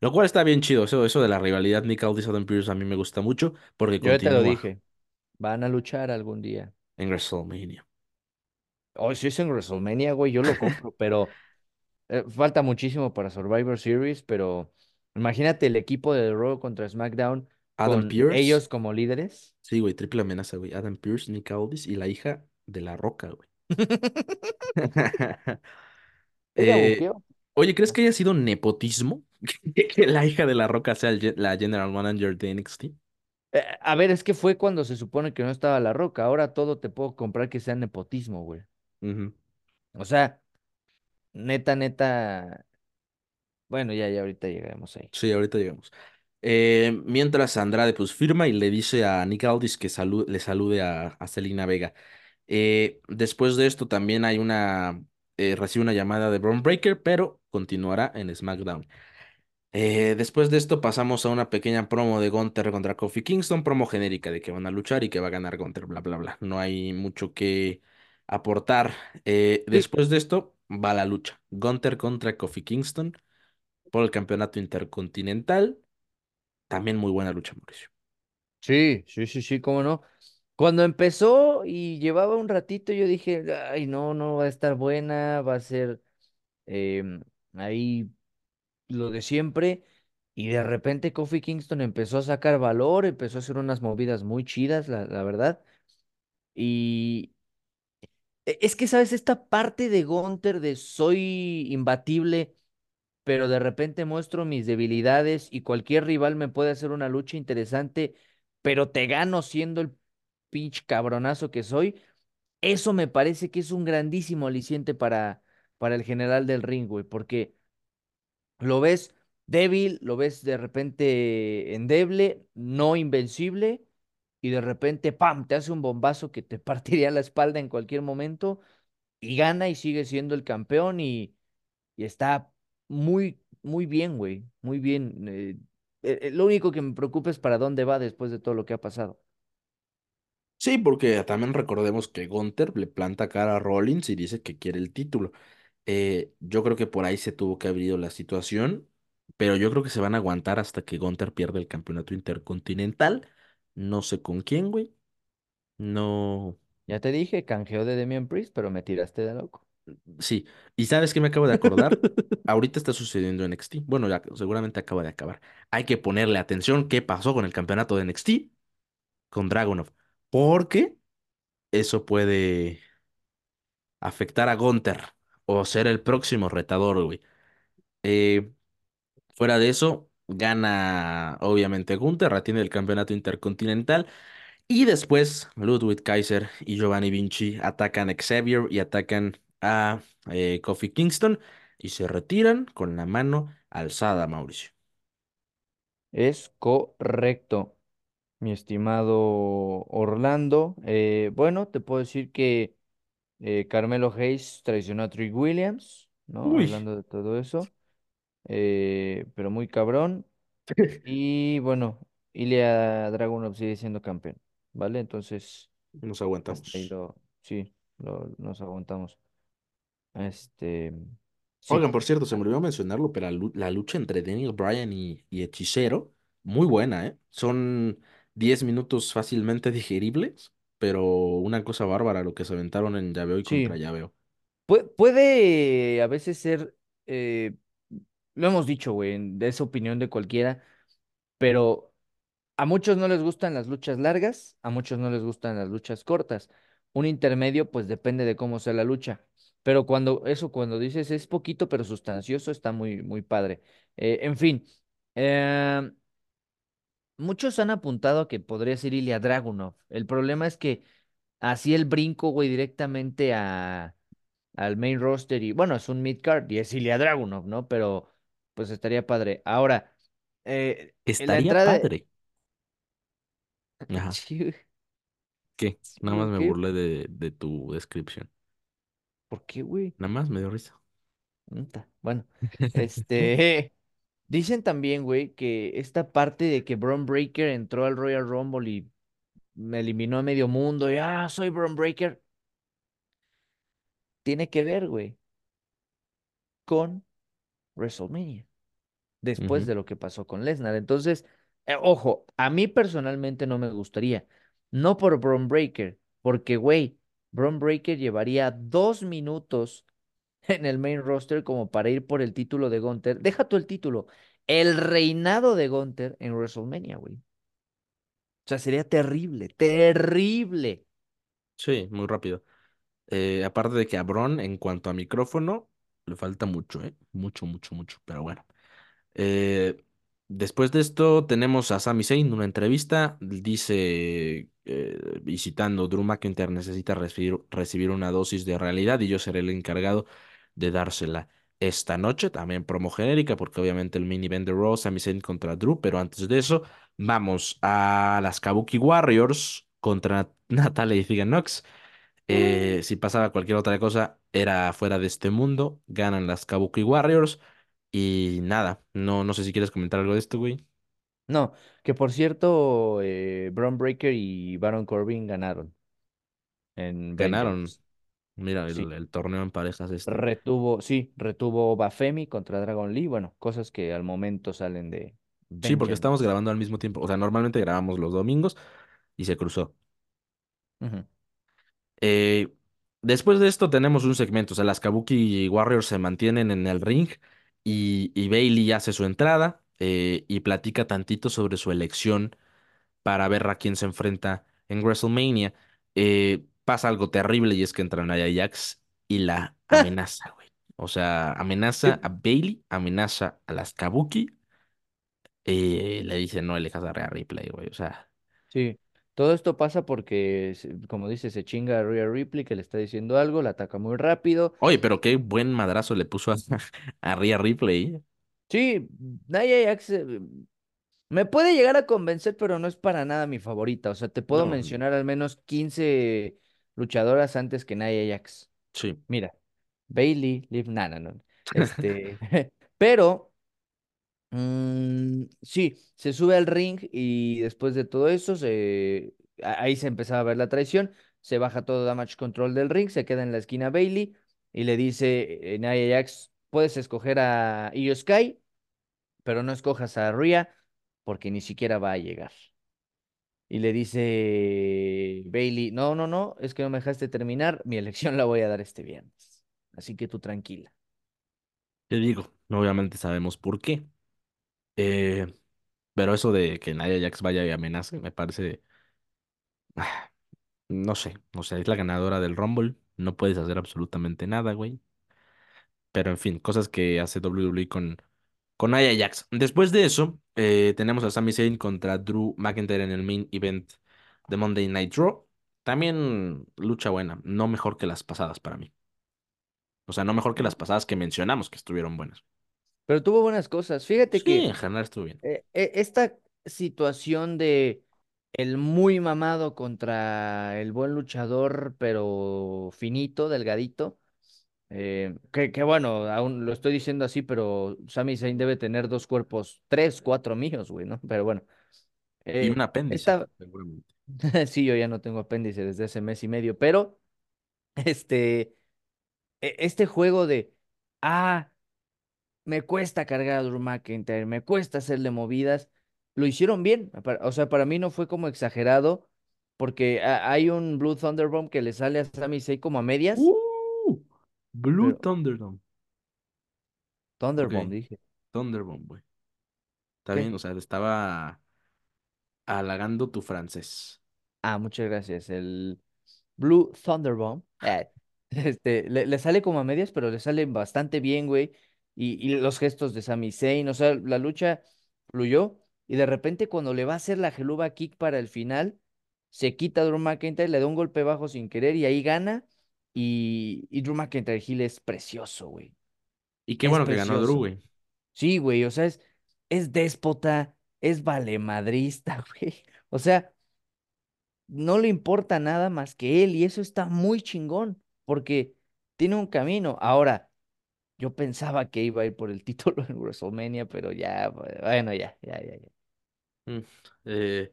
lo cual está bien chido, eso, eso de la rivalidad Nick Aldis Adam Pearce a mí me gusta mucho porque Yo ya te lo continúa dije. Van a luchar algún día. en WrestleMania. Oh, si es en WrestleMania, güey, yo lo compro, <laughs> pero eh, falta muchísimo para Survivor Series, pero imagínate el equipo de Raw contra SmackDown Adam con Pearce, ellos como líderes. sí, güey, triple amenaza, güey. Adam Pearce, Nick Aldis y la hija de La Roca, güey. <laughs> <laughs> Eh, oye, ¿crees que haya sido nepotismo <laughs> que la hija de La Roca sea el la General Manager de NXT? Eh, a ver, es que fue cuando se supone que no estaba La Roca. Ahora todo te puedo comprar que sea nepotismo, güey. Ujú. O sea, neta, neta. Bueno, ya, ya ahorita llegaremos ahí. Sí, ahorita llegamos. Eh, mientras Andrade pues firma y le dice a Nick Aldis que salu- le salude a, a Zelina Vega. Eh, después de esto también hay una, eh, recibe una llamada de Braun Breaker, pero continuará en SmackDown. Después de esto pasamos a una pequeña promo de Gunther contra Kofi Kingston, promo genérica de que van a luchar y que va a ganar Gunther, bla, bla, bla. No hay mucho que aportar. Sí, después de esto va la lucha. Gunther contra Kofi Kingston por el campeonato intercontinental. También muy buena lucha, Mauricio. sí, sí, sí, sí, cómo no. Cuando empezó y llevaba un ratito, yo dije, ay, no, no va a estar buena, va a ser em, ahí lo de siempre. Y de repente Kofi Kingston empezó a sacar valor, empezó a hacer unas movidas muy chidas, la, la verdad. Y e- es que, ¿sabes? Esta parte de Gunther de soy imbatible, pero de repente muestro mis debilidades y cualquier rival me puede hacer una lucha interesante, pero te gano siendo el pinche cabronazo que soy. Eso me parece que es un grandísimo aliciente para, para el general del ring, güey, porque lo ves débil, lo ves de repente endeble, no invencible, y de repente, ¡pam!, te hace un bombazo que te <laughs> partiría la espalda en cualquier momento, y gana y sigue siendo el campeón, y, y está muy, muy bien, güey, muy bien. eh, eh, eh, lo único que me preocupa es para dónde va después de todo lo que ha pasado. Sí, porque también recordemos que Gunther le planta cara a Rollins y dice que quiere el título. Eh, yo creo que por ahí se tuvo que haber ido la situación, pero yo creo que se van a aguantar hasta que Gunther pierda el campeonato intercontinental. No sé con quién, güey. No. Ya te dije, canjeo de Damian Priest, pero me tiraste de loco. Sí. ¿Y sabes qué me acabo de acordar? <laughs> Ahorita está sucediendo en NXT. Bueno, ya seguramente acaba de acabar. Hay que ponerle atención qué pasó con el campeonato de NXT con Dragunov. Porque eso puede afectar a Gunther o ser el próximo retador, güey. Eh, fuera de eso, gana obviamente Gunther, retiene el campeonato intercontinental y después Ludwig Kaiser y Giovanni Vinci atacan a Xavier y atacan a eh, Kofi Kingston y se retiran con la mano alzada, Mauricio. Es correcto, mi estimado Orlando. Eh, bueno, te puedo decir que eh, Carmelo Hayes traicionó a Trick Williams, ¿no? Uy, Hablando de todo eso. pero muy cabrón. <laughs> Y bueno, Ilya Dragunov sigue siendo campeón, ¿vale? Entonces, nos ahí aguantamos. lo, sí, lo, nos aguantamos. Este, Oigan, por cierto, se me olvidó mencionarlo, pero la, lu- la lucha entre Daniel Bryan y, y Hechicero, muy buena, ¿eh? Son 10 minutos fácilmente <laughs> digeribles, pero una cosa bárbara lo que se aventaron en llaveo y contra llaveo. Pue- puede a veces ser, eh, lo hemos dicho, güey, de esa opinión de cualquiera, pero a muchos no les gustan las luchas largas, a muchos no les gustan las luchas cortas. Un intermedio, pues depende de cómo sea la lucha. Pero cuando eso, cuando dices es poquito pero sustancioso, está muy, muy padre. Eh, en fin, eh, muchos han apuntado a que podría ser Ilya Dragunov. El problema es que así el brinco, güey, directamente a, al main roster y bueno, es un mid-card y es Ilya Dragunov, ¿no? Pero pues estaría padre. Ahora, eh, en la Estaría entrada... padre. <laughs> Ajá. ¿Qué? Nada más ¿o me burlé de, de tu descripción. ¿Por qué, güey? Nada más me dio risa. Bueno, <laughs> este, <laughs> dicen también, güey, que esta parte de que Braun Breaker entró al Royal Rumble y me eliminó a medio mundo y, ah, soy Braun Breaker, tiene que ver, güey, con WrestleMania, después de lo que pasó con Lesnar. Entonces, eh, ojo, a mí personalmente no me gustaría, no por Braun Breaker, porque, güey, Braun Breaker llevaría dos minutos en el main roster como para ir por el título de Gunther. Deja tú el título, el reinado de Gunther en WrestleMania, güey. O sea, sería terrible, terrible. Sí, muy rápido. Eh, aparte de que a Bron, en cuanto a micrófono, le falta mucho, ¿eh? Mucho, mucho, mucho. Pero bueno. Eh, después de esto tenemos a Sami Zayn en una entrevista, dice, eh, visitando Drew McIntyre necesita recibir, recibir una dosis de realidad y yo seré el encargado de dársela esta noche, también promo genérica, porque obviamente el mini event de Raw, Sami Zayn contra Drew, pero antes de eso vamos a las Kabuki Warriors contra <laughs> Natalia y Tegan Nox. Eh, si pasaba cualquier otra cosa, era fuera de este mundo. Ganan las Kabuki Warriors. Y nada, no, no sé si quieres comentar algo de esto, güey. No, que por cierto, eh, Braun Breaker y Baron Corbin ganaron en Ganaron, mira, Sí, el, torneo en parejas este. retuvo, sí, retuvo Bafemi contra Dragon Lee. Bueno, cosas que al momento salen de Sí, porque estamos grabando al mismo tiempo. O sea, normalmente grabamos los domingos y se cruzó. Ujú. Eh, después de esto tenemos un segmento. O sea, las Kabuki Warriors se mantienen en el ring y, y Bailey hace su entrada eh, y platica tantito sobre su elección para ver a quién se enfrenta en WrestleMania. Eh, pasa algo terrible y es que entra Nia Jax y la <laughs> amenaza, güey. O sea, amenaza a Bailey, amenaza a las Kabuki, eh, le dice no elijas a Rhea Ripley, güey. O sea, Sí, todo esto pasa porque, como dice, se chinga a Rhea Ripley que le está diciendo algo, la ataca muy rápido. oye, pero qué buen madrazo le puso a, <laughs> a Rhea Ripley. Sí, Nia Jax eh, me puede llegar a convencer, pero no es para nada mi favorita. O sea, te puedo No, mencionar al menos 15 luchadoras antes que Nia Jax. sí. Mira, Bailey, Liv, no, no, no. <laughs> Este, <laughs> pero Mm, sí, se sube al ring y después de todo eso, ahí se empezaba a ver la traición, se baja todo Damage Control del ring, se queda en la esquina Bailey, y le dice Nia Jax, puedes escoger a Io Sky, pero no escojas a Rhea porque ni siquiera va a llegar. Y le dice Bailey, no, no, no, es que no me dejaste terminar, mi <laughs> elección la voy a dar este viernes. Así que tú tranquila. Te digo, obviamente sabemos por qué. Eh, pero eso de que Nia Jax vaya y amenace, me parece, ah, no sé, o sea, es la ganadora del Rumble, no puedes hacer absolutamente nada, güey. Pero en fin, cosas que hace WWE con, con Nia Jax. Después de eso, eh, tenemos a Sami Zayn contra Drew McIntyre en el main event de Monday Night Raw. También lucha buena, no mejor que las pasadas para mí. O sea, no mejor que las pasadas que mencionamos que estuvieron buenas. Pero tuvo buenas cosas. Fíjate Sí, que en general estuvo bien. eh, eh, esta situación de el muy mamado contra el buen luchador, pero finito, delgadito, eh, que, que bueno, aún lo estoy diciendo así, pero Sami Zayn debe tener dos cuerpos, tres, cuatro míos, güey, ¿no? Pero bueno, Y un eh, apéndice, esta, seguramente. <laughs> sí, yo ya no tengo apéndice desde hace mes y medio, pero este, e- este juego de, ah, me cuesta cargar a Drew McIntyre, me cuesta hacerle movidas. Lo hicieron bien. O sea, para mí no fue como exagerado, porque ha- hay un Blue Thunderbomb que le sale a Sami Zayn como a medias, ¡Uh! Blue pero Thunderdome. Thunderbomb, dije. Thunderbomb, güey. Está ¿Qué? bien, o sea, estaba halagando tu francés. Ah, muchas gracias. El Blue Thunderbomb. eh, <laughs> este, le, le sale como a medias, pero le sale bastante bien, güey. Y, y los gestos de Sami Zayn, o sea, la lucha fluyó. Y de repente, cuando le va a hacer la Helluva Kick para el final, se quita a Drew McIntyre, le da un golpe bajo sin querer y ahí gana. Y, y Drew McIntyre Hill es precioso, güey. Y qué Es bueno que ganó Drew, güey. Sí, güey, o sea, es, es déspota, es valemadrista, <laughs> güey. O sea no le importa nada más que él y eso está muy chingón porque tiene un camino. Ahora, yo pensaba que iba a ir por el título en WrestleMania, pero ya, bueno, ya, ya, ya, ya. Mm, eh,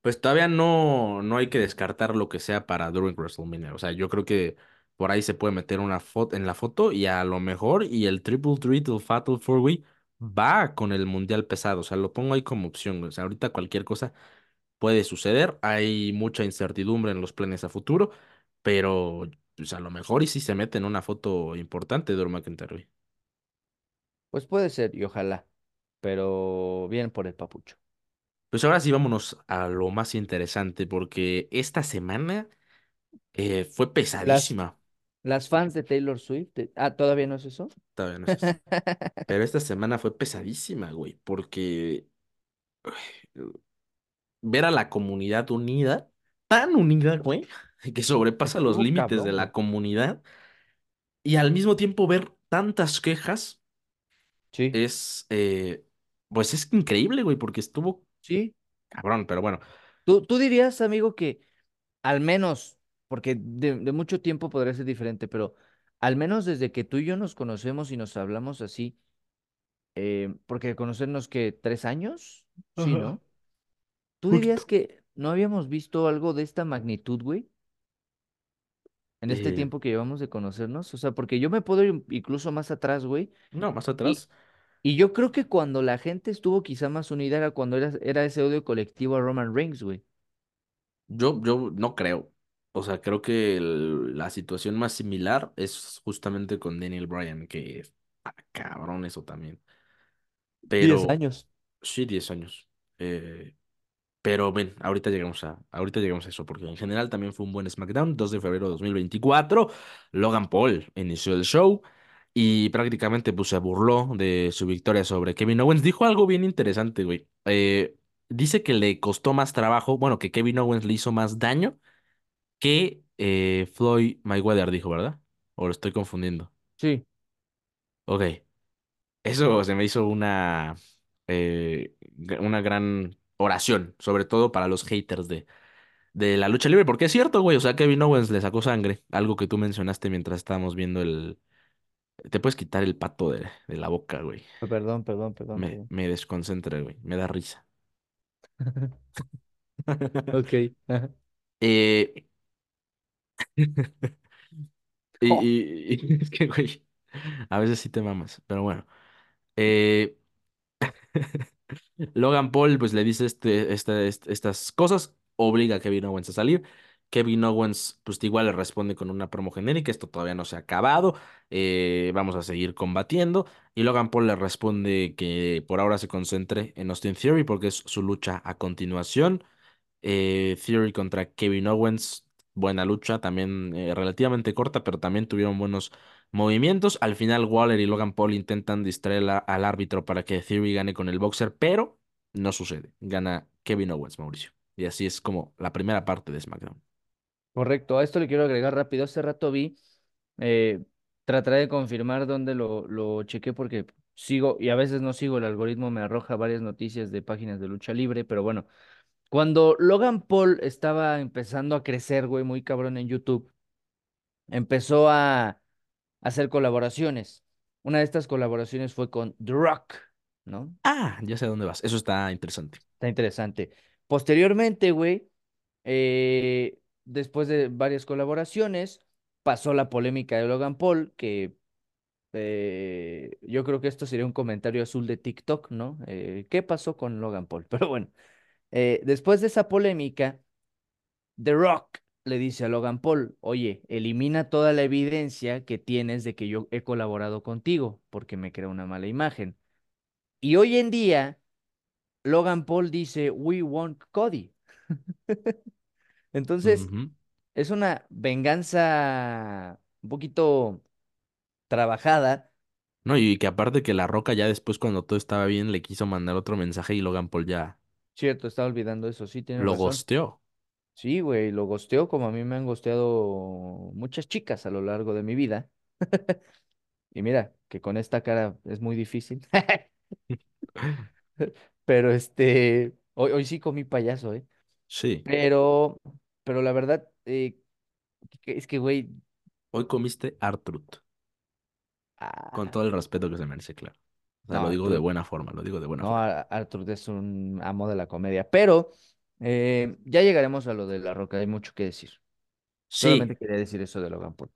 pues todavía no, no hay que descartar lo que sea para Drew en WrestleMania. O sea, yo creo que por ahí se puede meter una foto en la foto y a lo mejor y el Triple Threat o Fatal Four Way va con el Mundial pesado. O sea, lo pongo ahí como opción. O sea, ahorita cualquier cosa puede suceder. Hay mucha incertidumbre en los planes a futuro, pero pues, a lo mejor y si se mete en una foto importante de McIntyre. Pues puede ser y ojalá, pero bien por el papucho. Pues ahora sí vámonos a lo más interesante, porque esta semana eh, fue pesadísima. las fans de Taylor Swift, de- ah, ¿todavía no es eso? Todavía no es eso. <laughs> Pero esta semana fue pesadísima, güey, porque <sighs> ver a la comunidad unida, tan unida, güey, <laughs> que sobrepasa los límites de la comunidad, y al mismo tiempo ver tantas quejas, Sí, es, eh, pues es increíble, güey, porque estuvo sí. cabrón, pero bueno. ¿Tú, tú dirías, amigo, que al menos, porque de, de mucho tiempo podría ser diferente, pero al menos desde que tú y yo nos conocemos y nos hablamos así, eh, porque conocernos que tres años, sí. ¿no? ¿Tú dirías que no habíamos visto algo de esta magnitud, güey, en este Eh, tiempo que llevamos de conocernos? O sea, porque yo me puedo ir incluso más atrás, güey, no, más atrás. y yo creo que cuando la gente estuvo quizá más unida era cuando era, era ese odio colectivo a Roman Reigns, güey. Yo, yo no creo. O sea, creo que el- la situación más similar es justamente con Daniel Bryan, que ah, cabrón eso también. Diez Pero años. sí, 10 años. Eh, pero ven, ahorita llegamos a, ahorita llegamos a eso, porque en general también fue un buen SmackDown, 2 de febrero de 2024. Logan Paul inició el show y prácticamente pues, se burló de su victoria sobre Kevin Owens. Dijo algo bien interesante, güey. Eh, dice que le costó más trabajo, bueno, que Kevin Owens le hizo más daño que eh, Floyd Mayweather dijo, ¿verdad? O lo estoy confundiendo. Sí. Ok, eso se me hizo una, eh, una gran oración, sobre todo para los haters de, de la lucha libre, porque es cierto, güey, o sea, Kevin Owens le sacó sangre, algo que tú mencionaste mientras estábamos viendo el... Te puedes quitar el pato de, de la boca, güey. Perdón, perdón, perdón, Me, perdón. me desconcentra, güey, me da risa. <laughs> Ok. <laughs> Eh, <laughs> Y, y- y es que, güey, a veces sí te mamas, pero bueno. Eh, Logan Paul pues le dice este, este- est- estas cosas, obliga a Kevin Owens a salir. Kevin Owens pues igual le responde con una promo genérica, esto todavía no se ha acabado, eh, vamos a seguir combatiendo. Y Logan Paul le responde que por ahora se concentre en Austin Theory porque es su lucha a continuación. Eh, Theory contra Kevin Owens, buena lucha, también eh, relativamente corta, pero también tuvieron buenos movimientos. Al final, Waller y Logan Paul intentan distraer a- al árbitro para que Theory gane con el boxer, pero no sucede. Gana Kevin Owens, Mauricio. Y así es como la primera parte de SmackDown. Correcto, a esto le quiero agregar rápido. Hace rato vi, eh, trataré de confirmar dónde lo, lo chequé porque sigo, y a veces no sigo, el algoritmo me arroja varias noticias de páginas de lucha libre, pero bueno, cuando Logan Paul estaba empezando a crecer, güey, muy cabrón en YouTube, empezó a hacer colaboraciones. Una de estas colaboraciones fue con The Rock, ¿no? Ah, ya sé a dónde vas. Eso está interesante. Está interesante. Posteriormente, güey, eh, después de varias colaboraciones, pasó la polémica de Logan Paul, que eh, yo creo que esto sería un comentario azul de TikTok, ¿no? Eh, ¿qué pasó con Logan Paul? <laughs> Pero bueno, eh, después de esa polémica, The Rock le dice a Logan Paul, oye, elimina toda la evidencia que tienes de que yo he colaborado contigo, porque me crea una mala imagen. Y hoy en día, Logan Paul dice, we want Cody. <laughs> Entonces, es una venganza un poquito trabajada. No, y que aparte que La Roca ya después cuando todo estaba bien le quiso mandar otro mensaje y Logan Paul ya Cierto, estaba olvidando eso, sí, tienes lo razón. gosteó. Sí, güey, lo gosteó como a mí me han gosteado muchas chicas a lo largo de mi vida. Y mira, que con esta cara es muy difícil. <laughs> Pero este, hoy, hoy sí comí payaso, ¿eh? Sí. Pero, pero la verdad, eh, que- es que, güey, Hoy comiste Artrut. Con ah, todo el respeto que se merece, claro. O sea, no, lo digo de Artur, buena forma, lo digo de buena no, forma. Ar- Artur es un amo de la comedia. Pero eh, ya llegaremos a lo de La Roca, hay mucho que decir. Sí, Solamente quería decir eso de Logan Paul.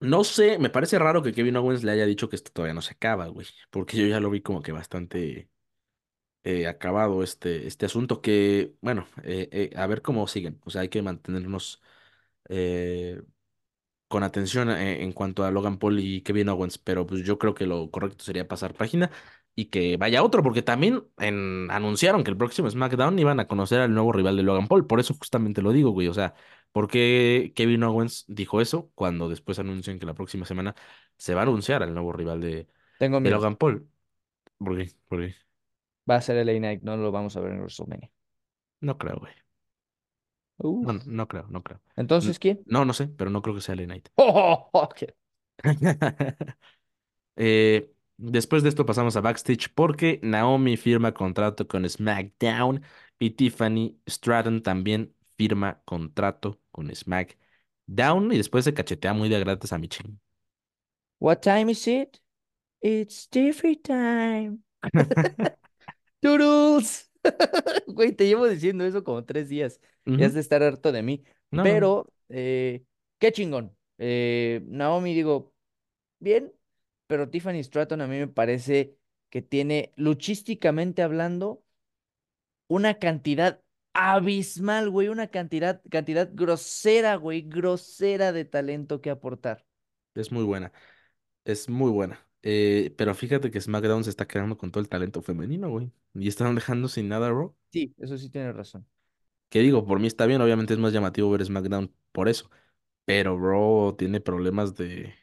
no sé, me parece raro que Kevin Owens le haya dicho que esto todavía no se acaba, güey. Porque yo ya lo vi como que bastante eh, acabado este, este asunto que, bueno, eh, eh, a ver cómo siguen. O sea, hay que mantenernos eh, con atención eh, en cuanto a Logan Paul y Kevin Owens, pero pues yo creo que lo correcto sería pasar página y que vaya otro, porque también en- anunciaron que el próximo SmackDown iban a conocer al nuevo rival de Logan Paul, por eso justamente lo digo, güey, o sea, ¿por qué Kevin Owens dijo eso cuando después anuncian que la próxima semana se va a anunciar al nuevo rival de, Tengo de miedo. Logan Paul? ¿Por qué? ¿Por qué? Va a ser el A Night, no lo vamos a ver en WrestleMania. No creo, güey. No, no creo, no creo. Entonces, ¿quién? No, no sé, pero no creo que sea LA Knight. <laughs> ¡Oh! ok. <laughs> Eh, después de esto pasamos a backstage porque Naomi firma contrato con SmackDown y Tiffany Stratton también firma contrato con SmackDown y después se cachetea muy de gratis a Michelle. What time is it? It's Tiffy time. <laughs> Toodles. <laughs> Güey, te llevo diciendo eso como tres días. Ya has de estar harto de mí. No. Pero, eh, qué chingón. Eh, Naomi, digo, bien, pero Tiffany Stratton a mí me parece que tiene, luchísticamente hablando, una cantidad abismal, güey, una cantidad, cantidad grosera, güey, grosera de talento que aportar. Es muy buena, es muy buena. Eh, pero fíjate que SmackDown se está quedando con todo el talento femenino, güey. Y están dejando sin nada, bro. Sí, eso sí tienes razón. Que digo, por mí está bien, obviamente es más llamativo ver SmackDown por eso. Pero, bro, tiene problemas de,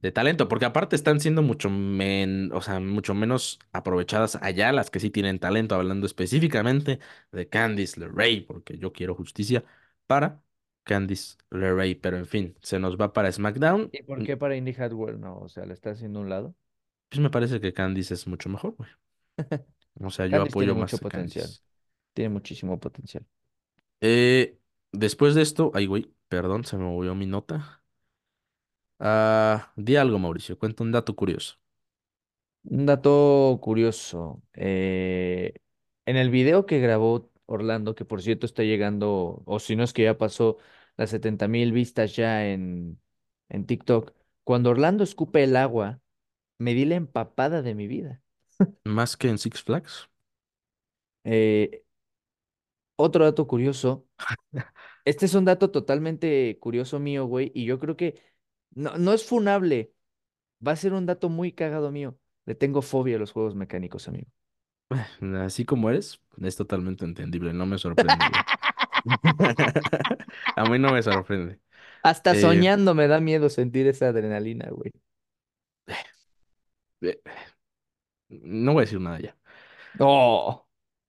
de talento, porque aparte están siendo mucho, men, o sea, mucho menos aprovechadas allá las que sí tienen talento, hablando específicamente de Candice LeRae, porque yo quiero justicia para Candice LeRae, pero en fin, se nos va para SmackDown. ¿Y por qué para Indy Hartwell no? O sea, le está haciendo un lado. Pues me parece que Candice es mucho mejor, güey. <laughs> O sea, yo Candice tiene apoyo mucho más a potencial. Candice. Tiene muchísimo potencial. Eh, después de esto, ay, güey, perdón, se me movió mi nota. Ah, di algo, Mauricio, cuenta un dato curioso. Un dato curioso. eh, en el video que grabó Orlando, que por cierto está llegando, o si no es que ya pasó las setenta mil vistas ya en, en TikTok. Cuando Orlando escupe el agua, me di la empapada de mi vida. <laughs> Más que en Six Flags. Eh, otro dato curioso. <laughs> Este es un dato totalmente curioso mío, güey, y yo creo que no, no es funable. Va a ser un dato muy cagado mío. Le tengo fobia a los juegos mecánicos, amigo. Así como eres, es totalmente entendible, no me sorprende. <laughs> A mí no me sorprende. Hasta Eh, soñando me da miedo sentir esa adrenalina, güey. eh, no voy a decir nada ya. Oh,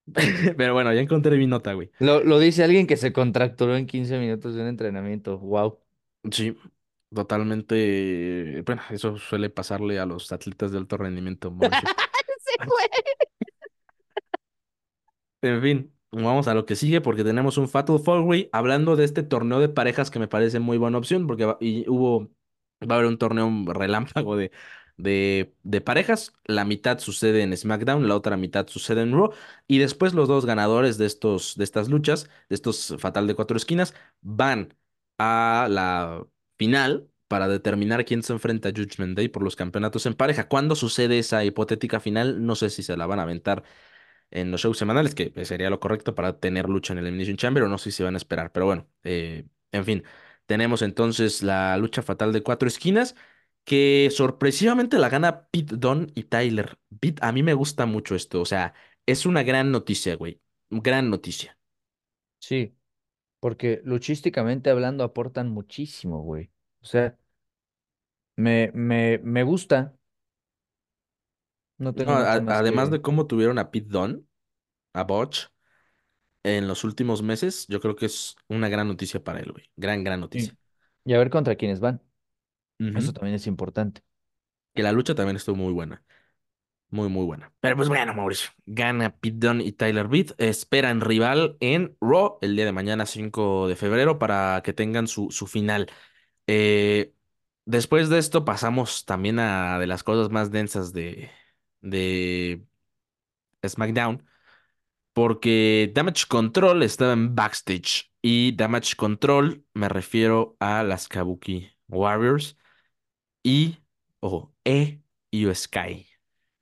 <laughs> Pero bueno, ya encontré mi nota, güey. lo, lo dice alguien que se contracturó en 15 minutos de un entrenamiento. Wow. Sí, totalmente. Bueno, eso suele pasarle a los atletas de alto rendimiento. Ese <laughs> güey. En fin, vamos a lo que sigue porque tenemos un Fatal Four Way hablando de este torneo de parejas que me parece muy buena opción porque va, y hubo, va a haber un torneo relámpago de, de, de parejas. La mitad sucede en SmackDown, la otra mitad sucede en Raw y después los dos ganadores de estos, de estas luchas, de estos Fatal de cuatro esquinas, van a la final para determinar quién se enfrenta a Judgment Day por los campeonatos en pareja. ¿Cuándo sucede esa hipotética final? No sé si se la van a aventar en los shows semanales, que sería lo correcto para tener lucha en el Elimination Chamber, o no sé si se van a esperar, pero bueno, eh, en fin, tenemos entonces la lucha fatal de cuatro esquinas, que sorpresivamente la gana Pete Dunne y Tyler. Pete, a mí me gusta mucho esto, o sea, es una gran noticia, güey, gran noticia. Sí, porque luchísticamente hablando aportan muchísimo, güey. O sea, me, me, me gusta. No tengo mucho a- más además que... de cómo tuvieron a Pete Dunne, a Botch, en los últimos meses, yo creo que es una gran noticia para él, güey, gran, gran Sí. noticia. Y a ver contra quiénes van. Eso Ujú. también es importante. Que la lucha también estuvo muy buena. Muy, muy buena. Pero pues bueno, Mauricio. Gana Pete Dunne y Tyler Bate. Esperan rival en Raw el día de mañana, 5 de febrero, para que tengan su, su final. Eh, después de esto pasamos también a de las cosas más densas de, de SmackDown, porque Damage Control estaba en backstage. Y Damage Control me refiero a las Kabuki Warriors y, ojo, E y Sky.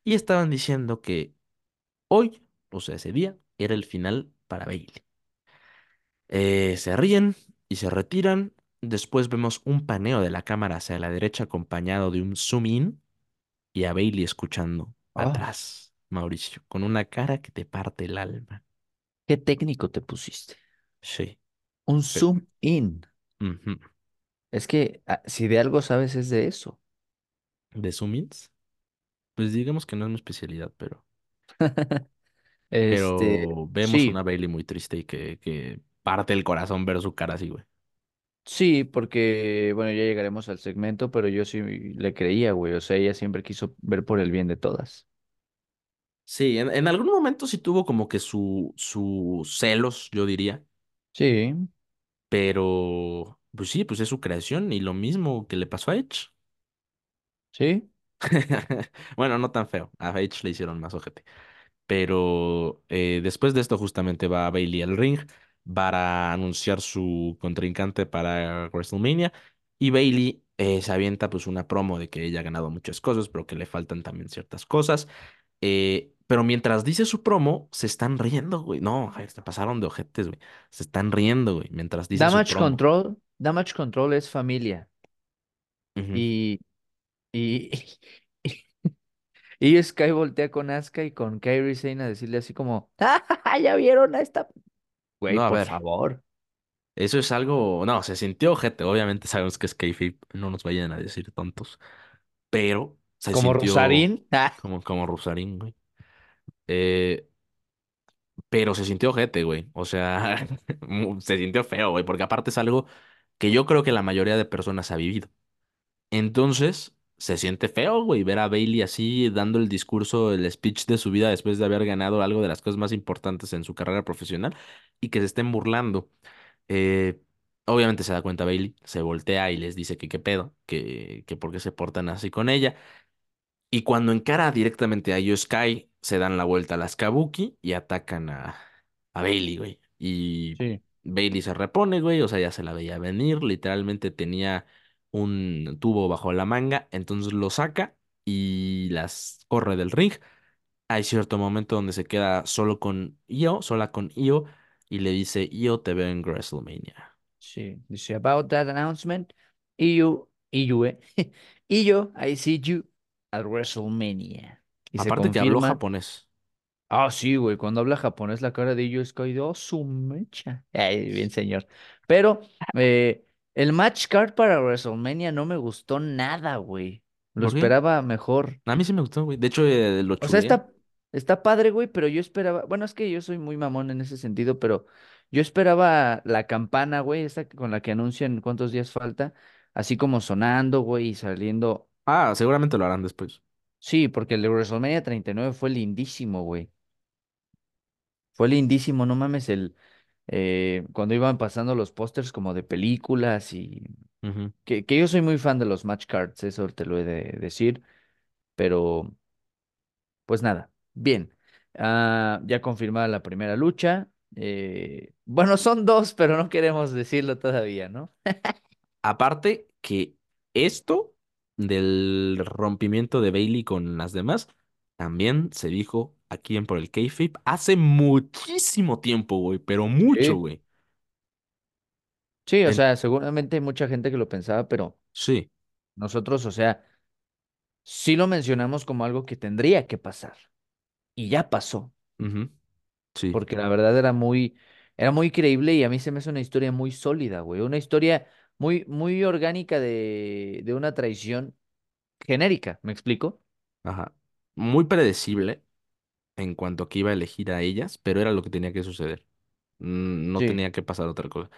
Y estaban diciendo que Hoy, o sea, ese día, era el final para Bailey. Eh, se ríen y se retiran. Después vemos un paneo de la cámara hacia la derecha acompañado de un zoom in y a Bailey escuchando Ah, atrás, Mauricio, con una cara que te parte el alma. ¿qué técnico te pusiste? Sí. Un zoom in. Es que ah, si de algo sabes es de eso. ¿De zoom ins? Pues digamos que no es mi especialidad, pero, <laughs> Este, pero vemos una Bailey muy triste y que, que parte el corazón ver su cara así, güey. sí, porque, bueno, ya llegaremos al segmento, pero yo sí le creía, güey. O sea, ella siempre quiso ver por el bien de todas. Sí, en, en algún momento sí tuvo como que su, sus celos, yo diría, Sí, pero pues sí, pues es su creación y lo mismo que le pasó a Edge. sí, <laughs> Bueno, no tan feo, a Edge le hicieron más ojete, pero eh, después de esto justamente va Bailey al ring para anunciar su contrincante para WrestleMania y Bailey eh, se avienta pues una promo de que ella ha ganado muchas cosas, pero que le faltan también ciertas cosas. Eh, pero mientras dice su promo, se están riendo, güey. No, se pasaron de ojetes, güey. Se están riendo, güey, mientras dice su Damage promo. Control, Damage Control es familia. Ujú. Y, <laughs> y, y Sky voltea con Asuka y con Kairi Sane a decirle así como, ¡Ah, ya vieron a esta! Güey, No, a por ver, favor. eso es algo. No, se sintió ojete. Obviamente sabemos que es kayfabe, no nos vayan a decir tontos. Pero se Como sintió Rosarín. <laughs> Ah, como, como Rusarín, güey. Eh, pero se sintió ojete, güey. O sea, <laughs> mu- se sintió feo, güey, porque aparte es algo que yo creo que la mayoría de personas ha vivido. Entonces, se siente feo, güey, ver a Bailey así dando el discurso, el speech de su vida después de haber ganado algo de las cosas más importantes en su carrera profesional y que se estén burlando. Eh, obviamente se da cuenta Bailey, se voltea y les dice que qué pedo, que, que por qué se portan así con ella. Y cuando encara directamente a Io Sky, se dan la vuelta a las Kabuki y atacan a, a Bailey, güey. Y Sí. Bailey se repone, güey, o sea, ya se la veía venir, literalmente tenía un tubo bajo la manga, entonces lo saca y las corre del ring. Hay cierto momento donde se queda solo con Io, sola con Io, y le dice, Io, te veo en WrestleMania. Sí, dice, about that announcement, y yo, eh, <laughs> yo, I see you at WrestleMania. Y Aparte que habló japonés. Ah, sí, güey, cuando habla japonés, la cara de ellos es que, oh, su mecha. Ay, bien, señor. Pero eh, el match card para WrestleMania no me gustó nada, güey. Lo ¿Por qué? esperaba mejor. A mí sí me gustó, güey. De hecho, eh, lo O sea, está, está padre, güey, pero yo esperaba, bueno, es que yo soy muy mamón en ese sentido, pero yo esperaba la campana, güey, esa con la que anuncian cuántos días falta, así como sonando, güey, y saliendo. Ah, seguramente lo harán después. Sí, porque el de WrestleMania 39 fue lindísimo, güey. Fue lindísimo, no mames, el eh, cuando iban pasando los pósters como de películas y que yo soy muy fan de los match cards, eso te lo he de decir, pero pues nada, bien. Ah, ya confirmada la primera lucha. eh, bueno, son dos, pero no queremos decirlo todavía, ¿no? Aparte que esto del rompimiento de Bailey con las demás, también se dijo aquí en Por el Kayfabe hace muchísimo tiempo, güey, pero mucho, güey. Sí, o En- sea, seguramente hay mucha gente que lo pensaba, pero sí, nosotros, o sea, sí lo mencionamos como algo que tendría que pasar y ya pasó. sí, porque la verdad era muy, era muy creíble y a mí se me hace una historia muy sólida, güey, una historia muy, muy orgánica de, de una traición genérica, ¿me explico? ajá. Muy predecible en cuanto a que iba a elegir a ellas, pero era lo que tenía que suceder. Mm, No Sí. tenía que pasar otra cosa.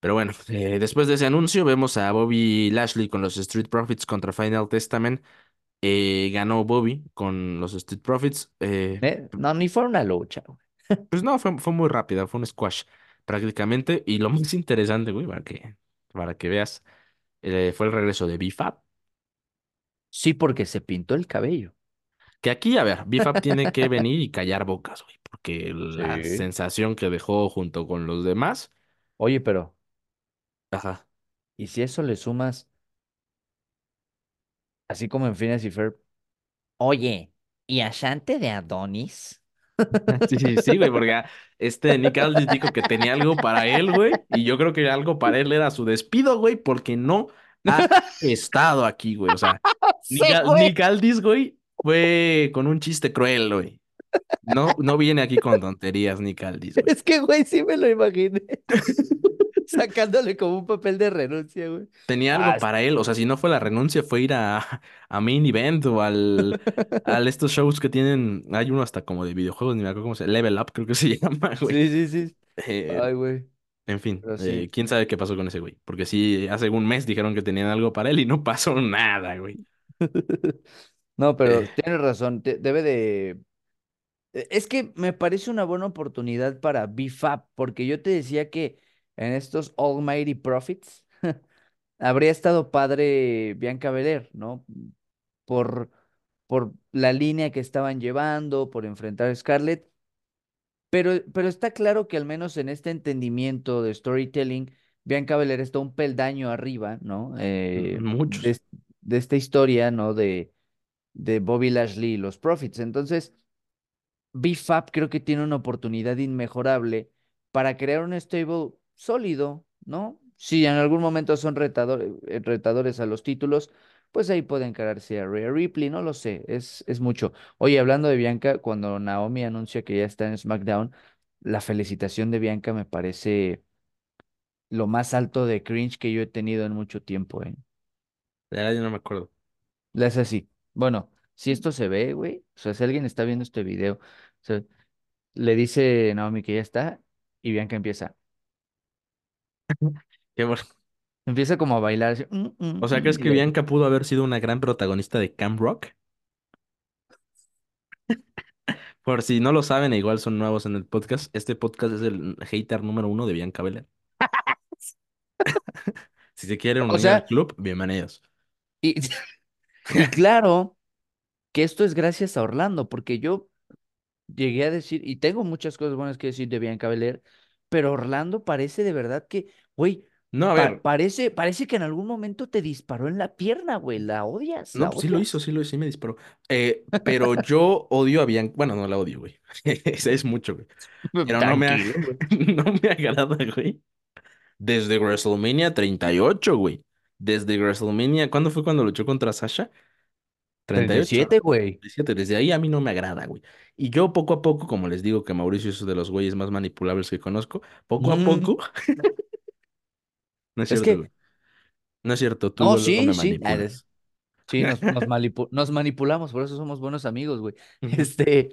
Pero bueno, eh, después de ese anuncio vemos a Bobby Lashley con los Street Profits contra Final Testament. Eh, ganó Bobby con los Street Profits. eh, No, ni fue una lucha, güey. <laughs> pues no, fue, fue muy rápida, fue un squash prácticamente. Y lo <laughs> más interesante, güey, para que, para que veas, fue el regreso de B-Fab. Sí, porque se pintó el cabello. Que aquí, a ver, B-Fab <laughs> tiene que venir y callar bocas, güey, porque la Sí. sensación que dejó junto con los demás, Oye, pero, ajá. ¿y si eso le sumas, así como en Phineas y Ferb, oye, ¿y Ashante de Adonis? <laughs> Sí, sí, sí, güey, porque ah, este Nick Aldis dijo que tenía algo para él, güey, y yo creo que algo para él era su despido, güey, porque no ha estado aquí, güey, o sea, <laughs> Sí, Nick, Al- güey. Nick Aldis, güey, fue con un chiste cruel, güey. No, no viene aquí con tonterías, Nick Aldis, güey. Es que, güey, sí me lo imaginé. <laughs> Sacándole como un papel de renuncia, güey. Tenía Ah, algo para él, o sea, si no fue la renuncia, fue ir a, a Main Event o al, <laughs> al estos shows que tienen, hay uno hasta como de videojuegos, ni me acuerdo cómo se Level Up, creo que se <laughs> llama, güey. sí, sí, sí. Eh, Ay, güey. En fin, eh, quién sabe qué pasó con ese güey. Porque sí, hace un mes dijeron que tenían algo para él y no pasó nada, güey. No, Eh, pero tienes razón. te- debe de. e- Es que me parece una buena oportunidad para BFAP, porque yo te decía que en estos Almighty Profits <laughs> habría estado padre Bianca Belair, ¿no? Por, por la línea que estaban llevando, por enfrentar a Scarlett. Pero, pero está claro que al menos en este entendimiento de storytelling, Bianca Belair está un peldaño arriba, ¿no? Eh, de, muchos. de esta historia, ¿no? De, de Bobby Lashley y los Profits. Entonces, BFAP creo que tiene una oportunidad inmejorable para crear un stable sólido, ¿no? Si en algún momento son retador- eh, retadores a los títulos, pues ahí pueden encararse a Rhea Ripley, no lo sé, es, es mucho. Oye, hablando de Bianca, cuando Naomi anuncia que ya está en SmackDown, la felicitación de Bianca me parece lo más alto de cringe que yo he tenido en mucho tiempo, ¿eh? De verdad, yo no me acuerdo. Le hace así. Bueno, si esto se ve, güey, o sea, si alguien está viendo este video, o sea, le dice Naomi que ya está y Bianca empieza, <laughs> Qué bueno. empieza como a bailar, así, "Mm, mm, O sea, mm", ¿crees y que le- Bianca pudo haber sido una gran protagonista de Camp Rock? <laughs> Por si no lo saben, e igual son nuevos en el podcast, este podcast es el hater número uno de Bianca Belair. <laughs> Si se quieren unir al club, bienvenidos. y, y <laughs> claro que esto es gracias a Orlando, porque yo llegué a decir, y tengo muchas cosas buenas que decir de Bianca Belair, pero Orlando parece de verdad que, güey, No, a Pa- ver, parece, parece que en algún momento te disparó en la pierna, güey. ¿La odias? no, ¿La pues sí lo hizo, sí lo hizo, sí me disparó. Eh, pero yo odio a Bianca, bueno, no la odio, güey. <laughs> Es, es mucho, güey. <laughs> Pero no me, no me agrada, güey. Desde WrestleMania 38, güey. Desde WrestleMania, ¿cuándo fue cuando luchó contra Sasha? treinta y 38. siete güey. 37. Desde ahí a mí no me agrada, güey. Y yo poco a poco, como les digo que Mauricio es de los güeyes más manipulables que conozco, poco a Mm, poco, <laughs> no es Es cierto, güey. que, No es cierto, tú no, luego me sí, sí. Sí, nos, nos, <laughs> manipu- nos manipulamos, por eso somos buenos amigos, güey. Este,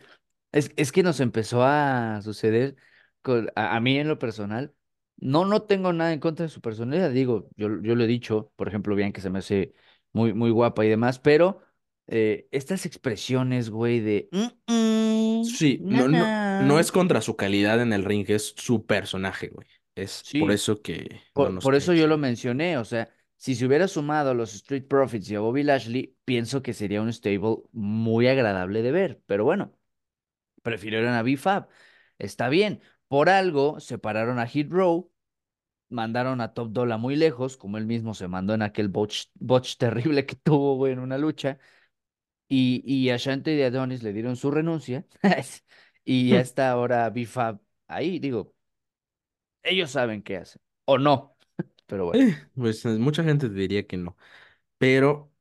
es, es que nos empezó a suceder con, a, a mí en lo personal. No, no tengo nada en contra de su personalidad, digo, yo, yo lo he dicho, por ejemplo, bien que se me hace muy, muy guapa y demás, pero eh, estas expresiones, güey, de "Mm, mm, Sí, no, no, no na". es contra su calidad en el ring, es su personaje, güey. Es por eso que por, por eso yo lo mencioné, o sea, si se hubiera sumado a los Street Profits y a Bobby Lashley, pienso que sería un stable muy agradable de ver, pero bueno. Prefirieron a B-Fab. Está bien. Por algo separaron a Hit Row, mandaron a Top Dollar muy lejos, como él mismo se mandó en aquel botch, botch terrible que tuvo, güey, en una lucha. Y, y a Shanti y Adonis le dieron su renuncia. <laughs> y ya está ahora B-Fab ahí. Digo, ellos saben qué hacen. O no, <laughs> pero bueno. Eh, pues eh, mucha gente te diría que no. Pero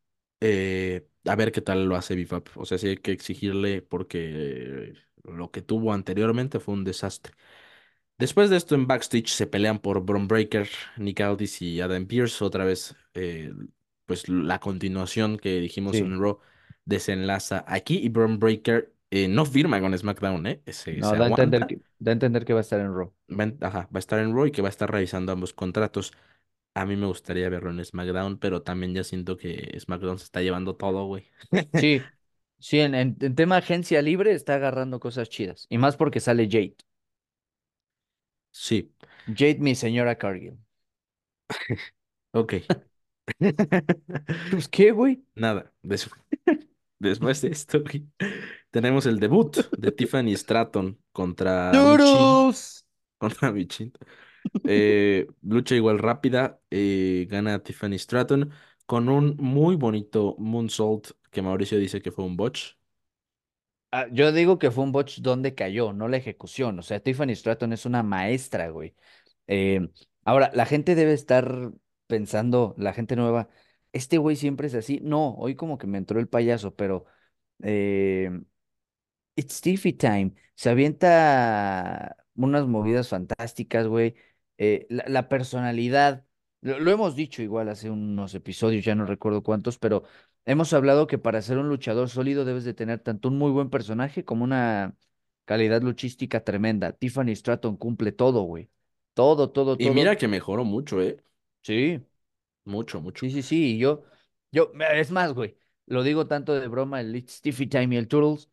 eh, a ver qué tal lo hace Bifab. O sea, sí hay que exigirle porque lo que tuvo anteriormente fue un desastre. Después de esto, en backstage se pelean por Bron Breakker, Nick Aldis y Adam Pearce. Otra vez, eh, pues la continuación que dijimos Sí. en Raw desenlaza aquí. Y Bron Breakker eh, no firma con SmackDown, ¿eh? Se, No, se da a entender que, da a entender que va a estar en Raw. Va, ajá, va a estar en Raw y que va a estar revisando ambos contratos. A mí me gustaría verlo en SmackDown, pero también ya siento que SmackDown se está llevando todo, güey. Sí, sí, en, en, en tema agencia libre está agarrando cosas chidas. Y más porque sale Jade. Sí, Jade, mi señora Cargill. <laughs> ok. Pues, ¿qué, güey? Nada, des- <laughs> después de esto, güey, tenemos el debut de Tiffany Stratton contra. ¡Toodles! Contra Michin. Eh, lucha igual rápida, eh, gana Tiffany Stratton con un muy bonito moonsault que Mauricio dice que fue un botch. Ah, yo digo que fue un botch donde cayó, no la ejecución. O sea, Tiffany Stratton es una maestra, güey. Eh, ahora, la gente debe estar pensando, la gente nueva, este güey siempre es así. No, hoy como que me entró el payaso, pero eh, It's Tiffy Time. Se avienta unas movidas fantásticas, güey. Eh, la, personalidad, lo hemos dicho igual hace unos episodios, ya no recuerdo cuántos, pero hemos hablado que para ser un luchador sólido debes de tener tanto un muy buen personaje como una calidad luchística tremenda. Tiffany Stratton cumple todo, güey. Todo, todo, Y mira todo. que mejoró mucho, ¿eh? Sí, Mucho, mucho. sí, sí, sí. Y yo, yo, es más, güey, lo digo tanto de broma, el It's Tiffy Time y el Turtles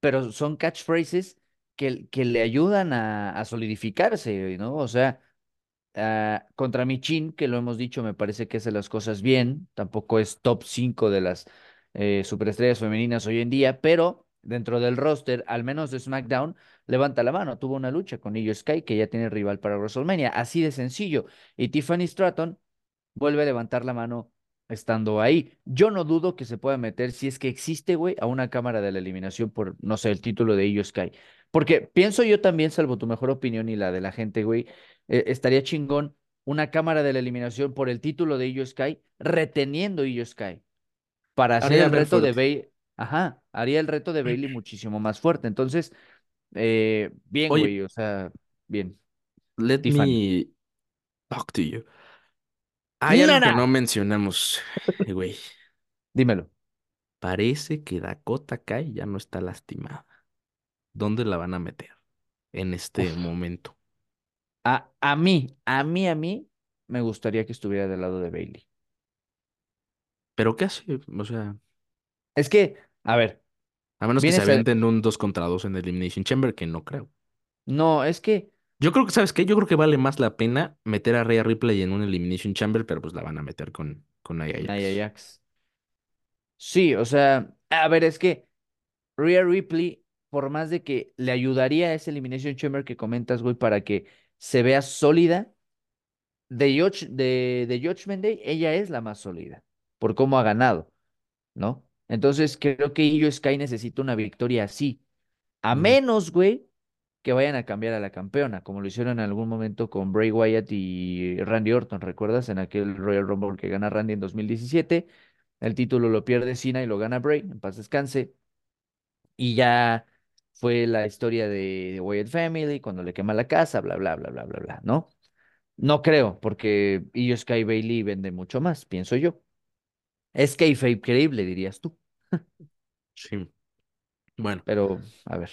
pero son catchphrases que, que le ayudan a, a solidificarse, ¿no? O sea, ah, contra Michin, que lo hemos dicho, me parece que hace las cosas bien, tampoco es top 5 de las eh, superestrellas femeninas hoy en día, pero dentro del roster, al menos de SmackDown, levanta la mano, tuvo una lucha con Io Sky, que ya tiene rival para WrestleMania, así de sencillo, y Tiffany Stratton vuelve a levantar la mano estando ahí. Yo no dudo que se pueda meter, si es que existe, güey, a una cámara de la eliminación por, no sé, el título de Io Sky. Porque pienso yo también, salvo tu mejor opinión y la de la gente, güey, eh, estaría chingón una cámara de la eliminación por el título de Io Sky, reteniendo Io Sky, para hacer Haría el reto de. Bailey. Ajá, haría el reto de Bailey <clears throat> muchísimo más fuerte. Entonces, eh, bien, Oye, güey, o sea, bien, let Tiffany. me talk to you. Hay algo que no mencionamos, <laughs> güey. Dímelo. Parece que Dakota Kai ya no está lastimada. ¿Dónde la van a meter en este Uf. momento? A, a mí, a mí, a mí, me gustaría que estuviera del lado de Bailey. ¿Pero qué hace? O sea, Es que, a ver, a menos que se a... aventen un 2 contra 2 en Elimination Chamber, que no creo. No, es que Yo creo que, ¿sabes qué? Yo creo que vale más la pena meter a Rhea Ripley en un Elimination Chamber, pero pues la van a meter con, con Nia Nia. Jax. Sí, o sea, a ver, es que Rhea Ripley, por más de que le ayudaría a ese Elimination Chamber que comentas, güey, para que se vea sólida, de, Judge- de, de Judgment Day, ella es la más sólida, por cómo ha ganado, ¿no? Entonces creo que Io Sky necesita una victoria así, a menos, güey, que vayan a cambiar a la campeona, como lo hicieron en algún momento con Bray Wyatt y Randy Orton, ¿recuerdas? En aquel Royal Rumble que gana Randy en 2017, el título lo pierde Cena y lo gana Bray, en paz descanse, y ya fue la historia de, de Wyatt Family, cuando le quema la casa, bla, bla, bla, bla, bla, bla, ¿no? No creo, porque Io Sky Bailey vende mucho más, pienso yo. Es kayfabe creíble, dirías tú, sí. Bueno, pero a ver.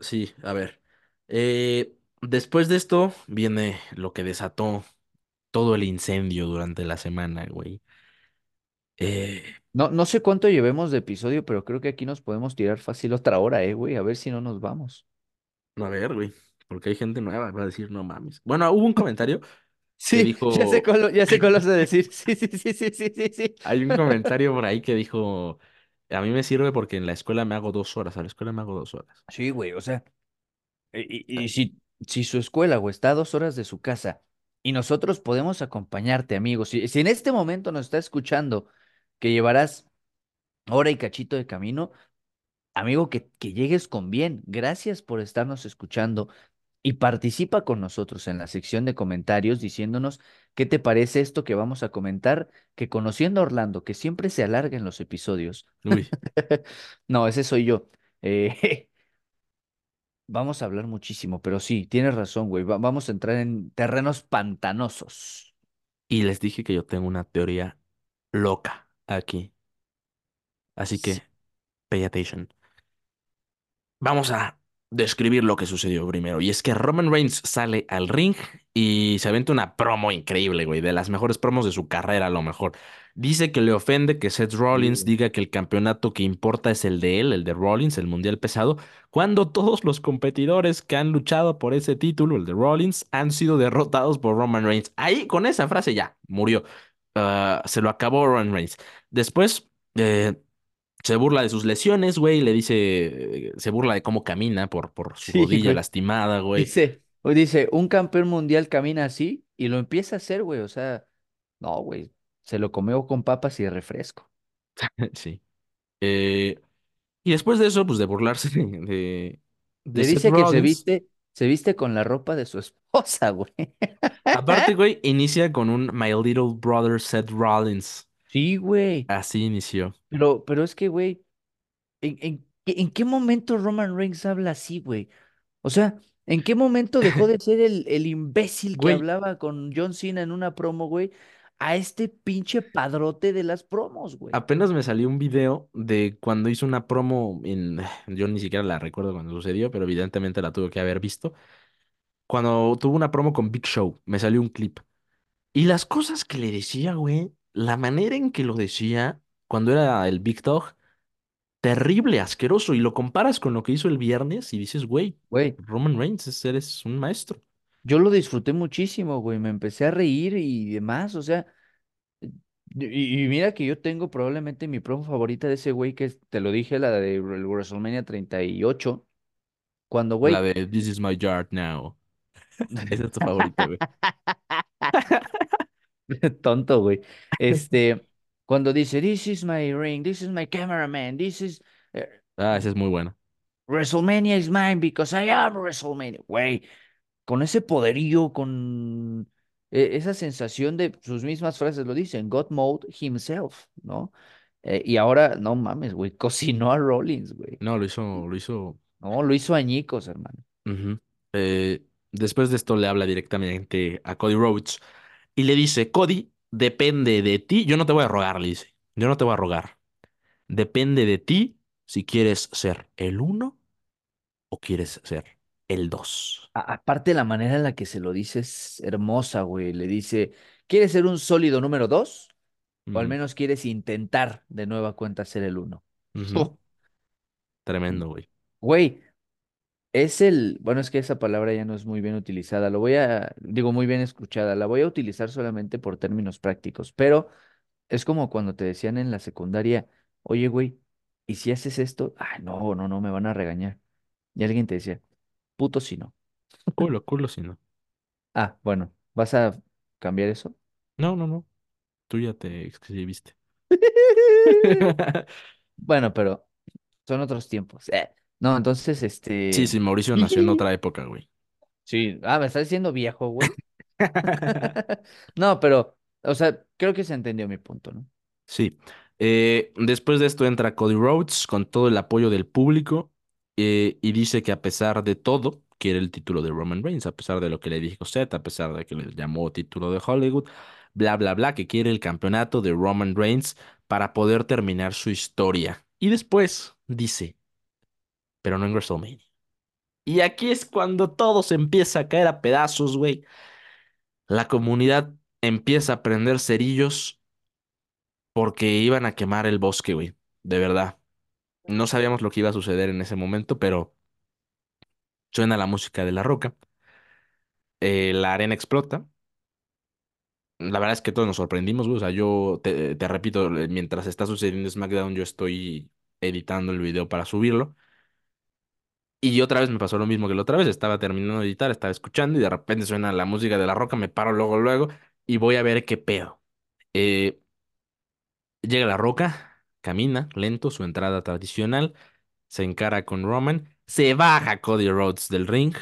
sí, a ver. Eh, después de esto viene lo que desató todo el incendio durante la semana, güey. Eh, No, no sé cuánto llevemos de episodio, pero creo que aquí nos podemos tirar fácil otra hora, eh, güey, a ver si no nos vamos. a ver, güey, porque hay gente nueva, va a decir, no mames. Bueno, hubo un comentario que Sí, <laughs> ya sé cuál, ya sé cuál vas a <laughs> decir. Sí, sí, sí, sí, sí, sí, sí. hay un comentario por ahí <laughs> que dijo, a mí me sirve porque en la escuela me hago dos horas, a la escuela me hago dos horas. Sí, güey, o sea, y, y- y si, si su escuela, güey, está a dos horas de su casa y nosotros podemos acompañarte, amigos, si, si en este momento nos está escuchando que llevarás hora y cachito de camino, amigo, que, que llegues con bien. Gracias por estarnos escuchando y participa con nosotros en la sección de comentarios diciéndonos qué te parece esto que vamos a comentar, que conociendo a Orlando, que siempre se alarga en los episodios. Uy, <laughs> No, ese soy yo. Eh, <laughs> vamos a hablar muchísimo, pero sí, tienes razón, güey. va- vamos a entrar en terrenos pantanosos. y les dije que yo tengo una teoría loca aquí, así Sí, que pay attention. Vamos a describir lo que sucedió primero. Y es que Roman Reigns sale al ring y se aventa una promo increíble, güey, de las mejores promos de su carrera, a lo mejor. Dice que le ofende que Seth Rollins diga que el campeonato que importa es el de él, el de Rollins, el mundial pesado, cuando todos los competidores que han luchado por ese título, el de Rollins, han sido derrotados por Roman Reigns. Ahí, con esa frase ya, murió. Ah, se lo acabó Roman Reigns. Después, eh, se burla de sus lesiones, güey, le dice, se burla de cómo camina por, por su Sí, rodilla güey. lastimada, güey. Dice, dice, un campeón mundial camina así y lo empieza a hacer, güey. O sea, no, güey. Se lo comió con papas y refresco. <laughs> Sí. Eh, y después de eso, pues de burlarse de, de, de Le Seth dice que se viste, se viste con la ropa de su esposa, güey. Aparte, <laughs> güey, inicia con un My Little Brother Seth Rollins. Sí, güey. Así inició. Pero, pero es que, güey, ¿en, en, qué en qué momento Roman Reigns habla así, güey? O sea, ¿en qué momento dejó de <laughs> ser el, el imbécil que Güey, hablaba con John Cena en una promo, güey, a este pinche padrote de las promos, güey? apenas me salió un video de cuando hizo una promo en... <sighs> Yo ni siquiera la recuerdo cuando sucedió, pero evidentemente la tuve que haber visto. Cuando tuvo una promo con Big Show, me salió un clip. Y las cosas que le decía, güey, la manera en que lo decía cuando era el Big Dog, terrible, asqueroso. Y lo comparas con lo que hizo el viernes y dices, güey, Güey, Roman Reigns, es- eres un maestro. Yo lo disfruté muchísimo, güey, me empecé a reír y demás, o sea, y, y mira que yo tengo probablemente mi promo favorita de ese güey, que es- te lo dije, la de WrestleMania 38, cuando, La güey, de This is my yard now. <laughs> Esa es tu favorita, güey. <laughs> tonto, güey, este, cuando dice, this is my ring, this is my cameraman, this is... eh, Ah, esa es muy buena. WrestleMania is mine because I am WrestleMania. Güey, con ese poderío, con eh, esa sensación de sus mismas frases lo dicen, God mode himself, ¿no? Eh, y ahora, no mames, güey, <laughs> cocinó a Rollins, güey. No, lo hizo, lo hizo. No, lo hizo añicos, hermano. Eh, después de esto le habla directamente a Cody Rhodes y le dice, Cody, depende de ti. Yo no te voy a rogar, le dice. Yo no te voy a rogar. Depende de ti si quieres ser el uno o quieres ser el dos. A- aparte, la manera en la que se lo dice es hermosa, güey. Le dice, ¿quieres ser un sólido número dos? O al menos quieres intentar de nueva cuenta ser el uno. ujú. <laughs> Tremendo, güey. Güey, Es el, bueno, es que esa palabra ya no es muy bien utilizada, lo voy a, digo, muy bien escuchada, la voy a utilizar solamente por términos prácticos, pero es como cuando te decían en la secundaria, oye, güey, ¿y si haces esto? Ah, no, no, no, me van a regañar. Y alguien te decía, puto si no. <laughs> Culo, culo, si no. Ah, bueno, vas a cambiar eso? No, no, no. Tú ya te exhibiste. <laughs> <laughs> Bueno, pero son otros tiempos. Eh, No, entonces, Sí, este... sí, Mauricio nació en otra época, güey. Sí, ah, me estás diciendo viejo, güey. No, pero, o sea, creo que se entendió mi punto, ¿no? Sí. Eh, después de esto entra Cody Rhodes con todo el apoyo del público eh, y dice que a pesar de todo, quiere el título de Roman Reigns, a pesar de lo que le dijo Seth, a pesar de que le llamó título de Hollywood, bla, bla, bla, que quiere el campeonato de Roman Reigns para poder terminar su historia. Y después dice, pero no en WrestleMania. Y aquí es cuando todo se empieza a caer a pedazos, güey. La comunidad empieza a prender cerillos porque iban a quemar el bosque, güey. De verdad. No sabíamos lo que iba a suceder en ese momento, pero suena la música de La Roca. eh, la arena explota. La verdad es que todos nos sorprendimos. O sea, yo te, te repito, eh, mientras está sucediendo SmackDown, yo estoy editando el video para subirlo. Y otra vez me pasó lo mismo que la otra vez. Estaba terminando de editar, estaba escuchando y de repente suena la música de La Roca. Me paro luego, luego y voy a ver qué pedo. Eh, llega La Roca, camina lento, su entrada tradicional. se encara con Roman, se baja Cody Rhodes del ring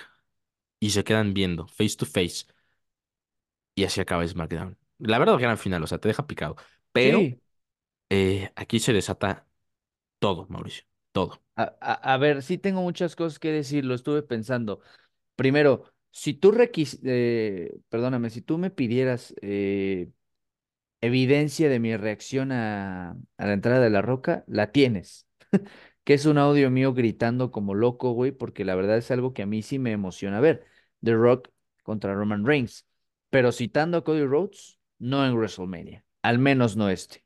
y se quedan viendo face to face. Y así acaba SmackDown. La verdad, gran final, o sea, te deja picado. Pero Sí. eh, aquí se desata todo, Mauricio, todo. A, a- a ver, sí tengo muchas cosas que decir, lo estuve pensando. Primero, si tú requis, eh, perdóname, si tú me pidieras eh, evidencia de mi reacción a, la entrada de la roca, la tienes. <laughs> Que es un audio mío gritando como loco, güey, porque la verdad es algo que a mí sí me emociona ver. The Rock contra Roman Reigns. Pero citando a Cody Rhodes, no en WrestleMania. Al menos no este.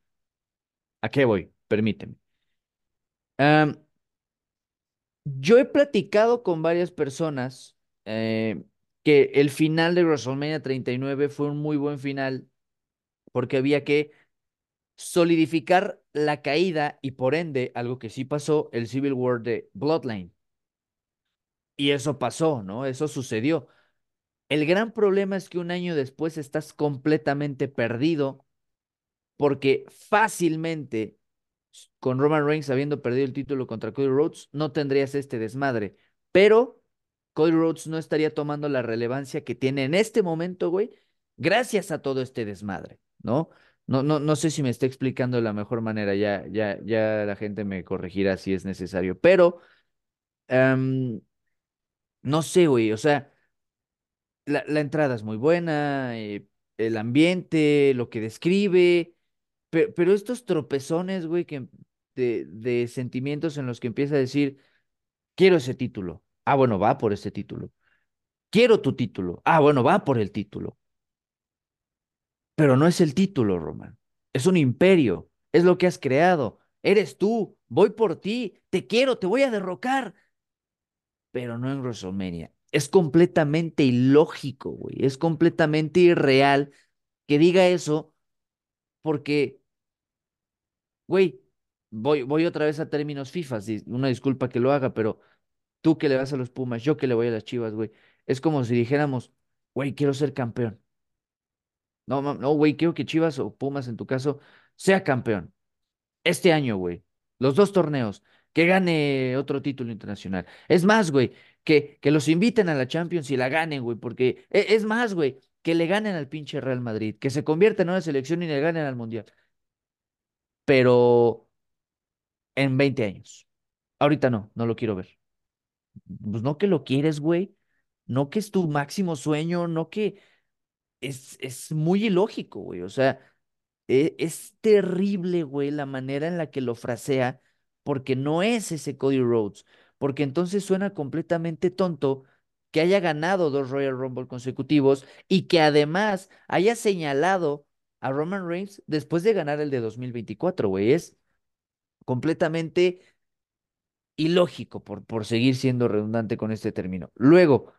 ¿A qué voy? Permíteme. Yo he platicado con varias personas eh, que el final de WrestleMania 39 fue un muy buen final porque había que solidificar la caída y por ende, algo que sí pasó, el Civil War de Bloodline. Y eso pasó, ¿no? Eso sucedió. El gran problema es que un año después estás completamente perdido porque fácilmente con Roman Reigns habiendo perdido el título contra Cody Rhodes no tendrías este desmadre. Pero Cody Rhodes no estaría tomando la relevancia que tiene en este momento, güey, gracias a todo este desmadre, ¿no? No, no, no sé si me está explicando de la mejor manera, ya, ya, ya la gente me corregirá si es necesario, pero em, no sé, güey, o sea, la, la entrada es muy buena, eh, el ambiente, lo que describe, pero, pero estos tropezones, güey, que, de, de sentimientos en los que empieza a decir, quiero ese título. Ah, bueno, va por ese título. Quiero tu título. Ah, bueno, va por el título. Pero no es el título, Roman. Es un imperio. Es lo que has creado. Eres tú. Voy por ti. Te quiero. Te voy a derrocar. Pero no en WrestleMania. Es completamente ilógico, güey. Es completamente irreal que diga eso porque, güey, voy, voy otra vez a términos FIFAs. Una disculpa que lo haga, pero tú que le vas a los Pumas, yo que le voy a las Chivas, güey. Es como si dijéramos, güey, quiero ser campeón. No, no, güey, quiero que Chivas o Pumas en tu caso sea campeón. Este año, güey. Los dos torneos. Que gane otro título internacional. Es más, güey, que, que los inviten a la Champions y la ganen, güey. Porque e- es más, güey, que le ganen al pinche Real Madrid. Que se convierta en una selección y le ganen al Mundial. Pero en 20 años. Ahorita no, no lo quiero ver. Pues no que lo quieres, güey. No que es tu máximo sueño, no que es, es muy ilógico, güey. O sea, e- es terrible, güey, la manera en la que lo frasea, porque no es ese Cody Rhodes, porque entonces suena completamente tonto que haya ganado dos Royal Rumble consecutivos y que además haya señalado a Roman Reigns después de ganar el de 2024, güey. Es completamente ilógico por, por seguir siendo redundante con este término. Luego,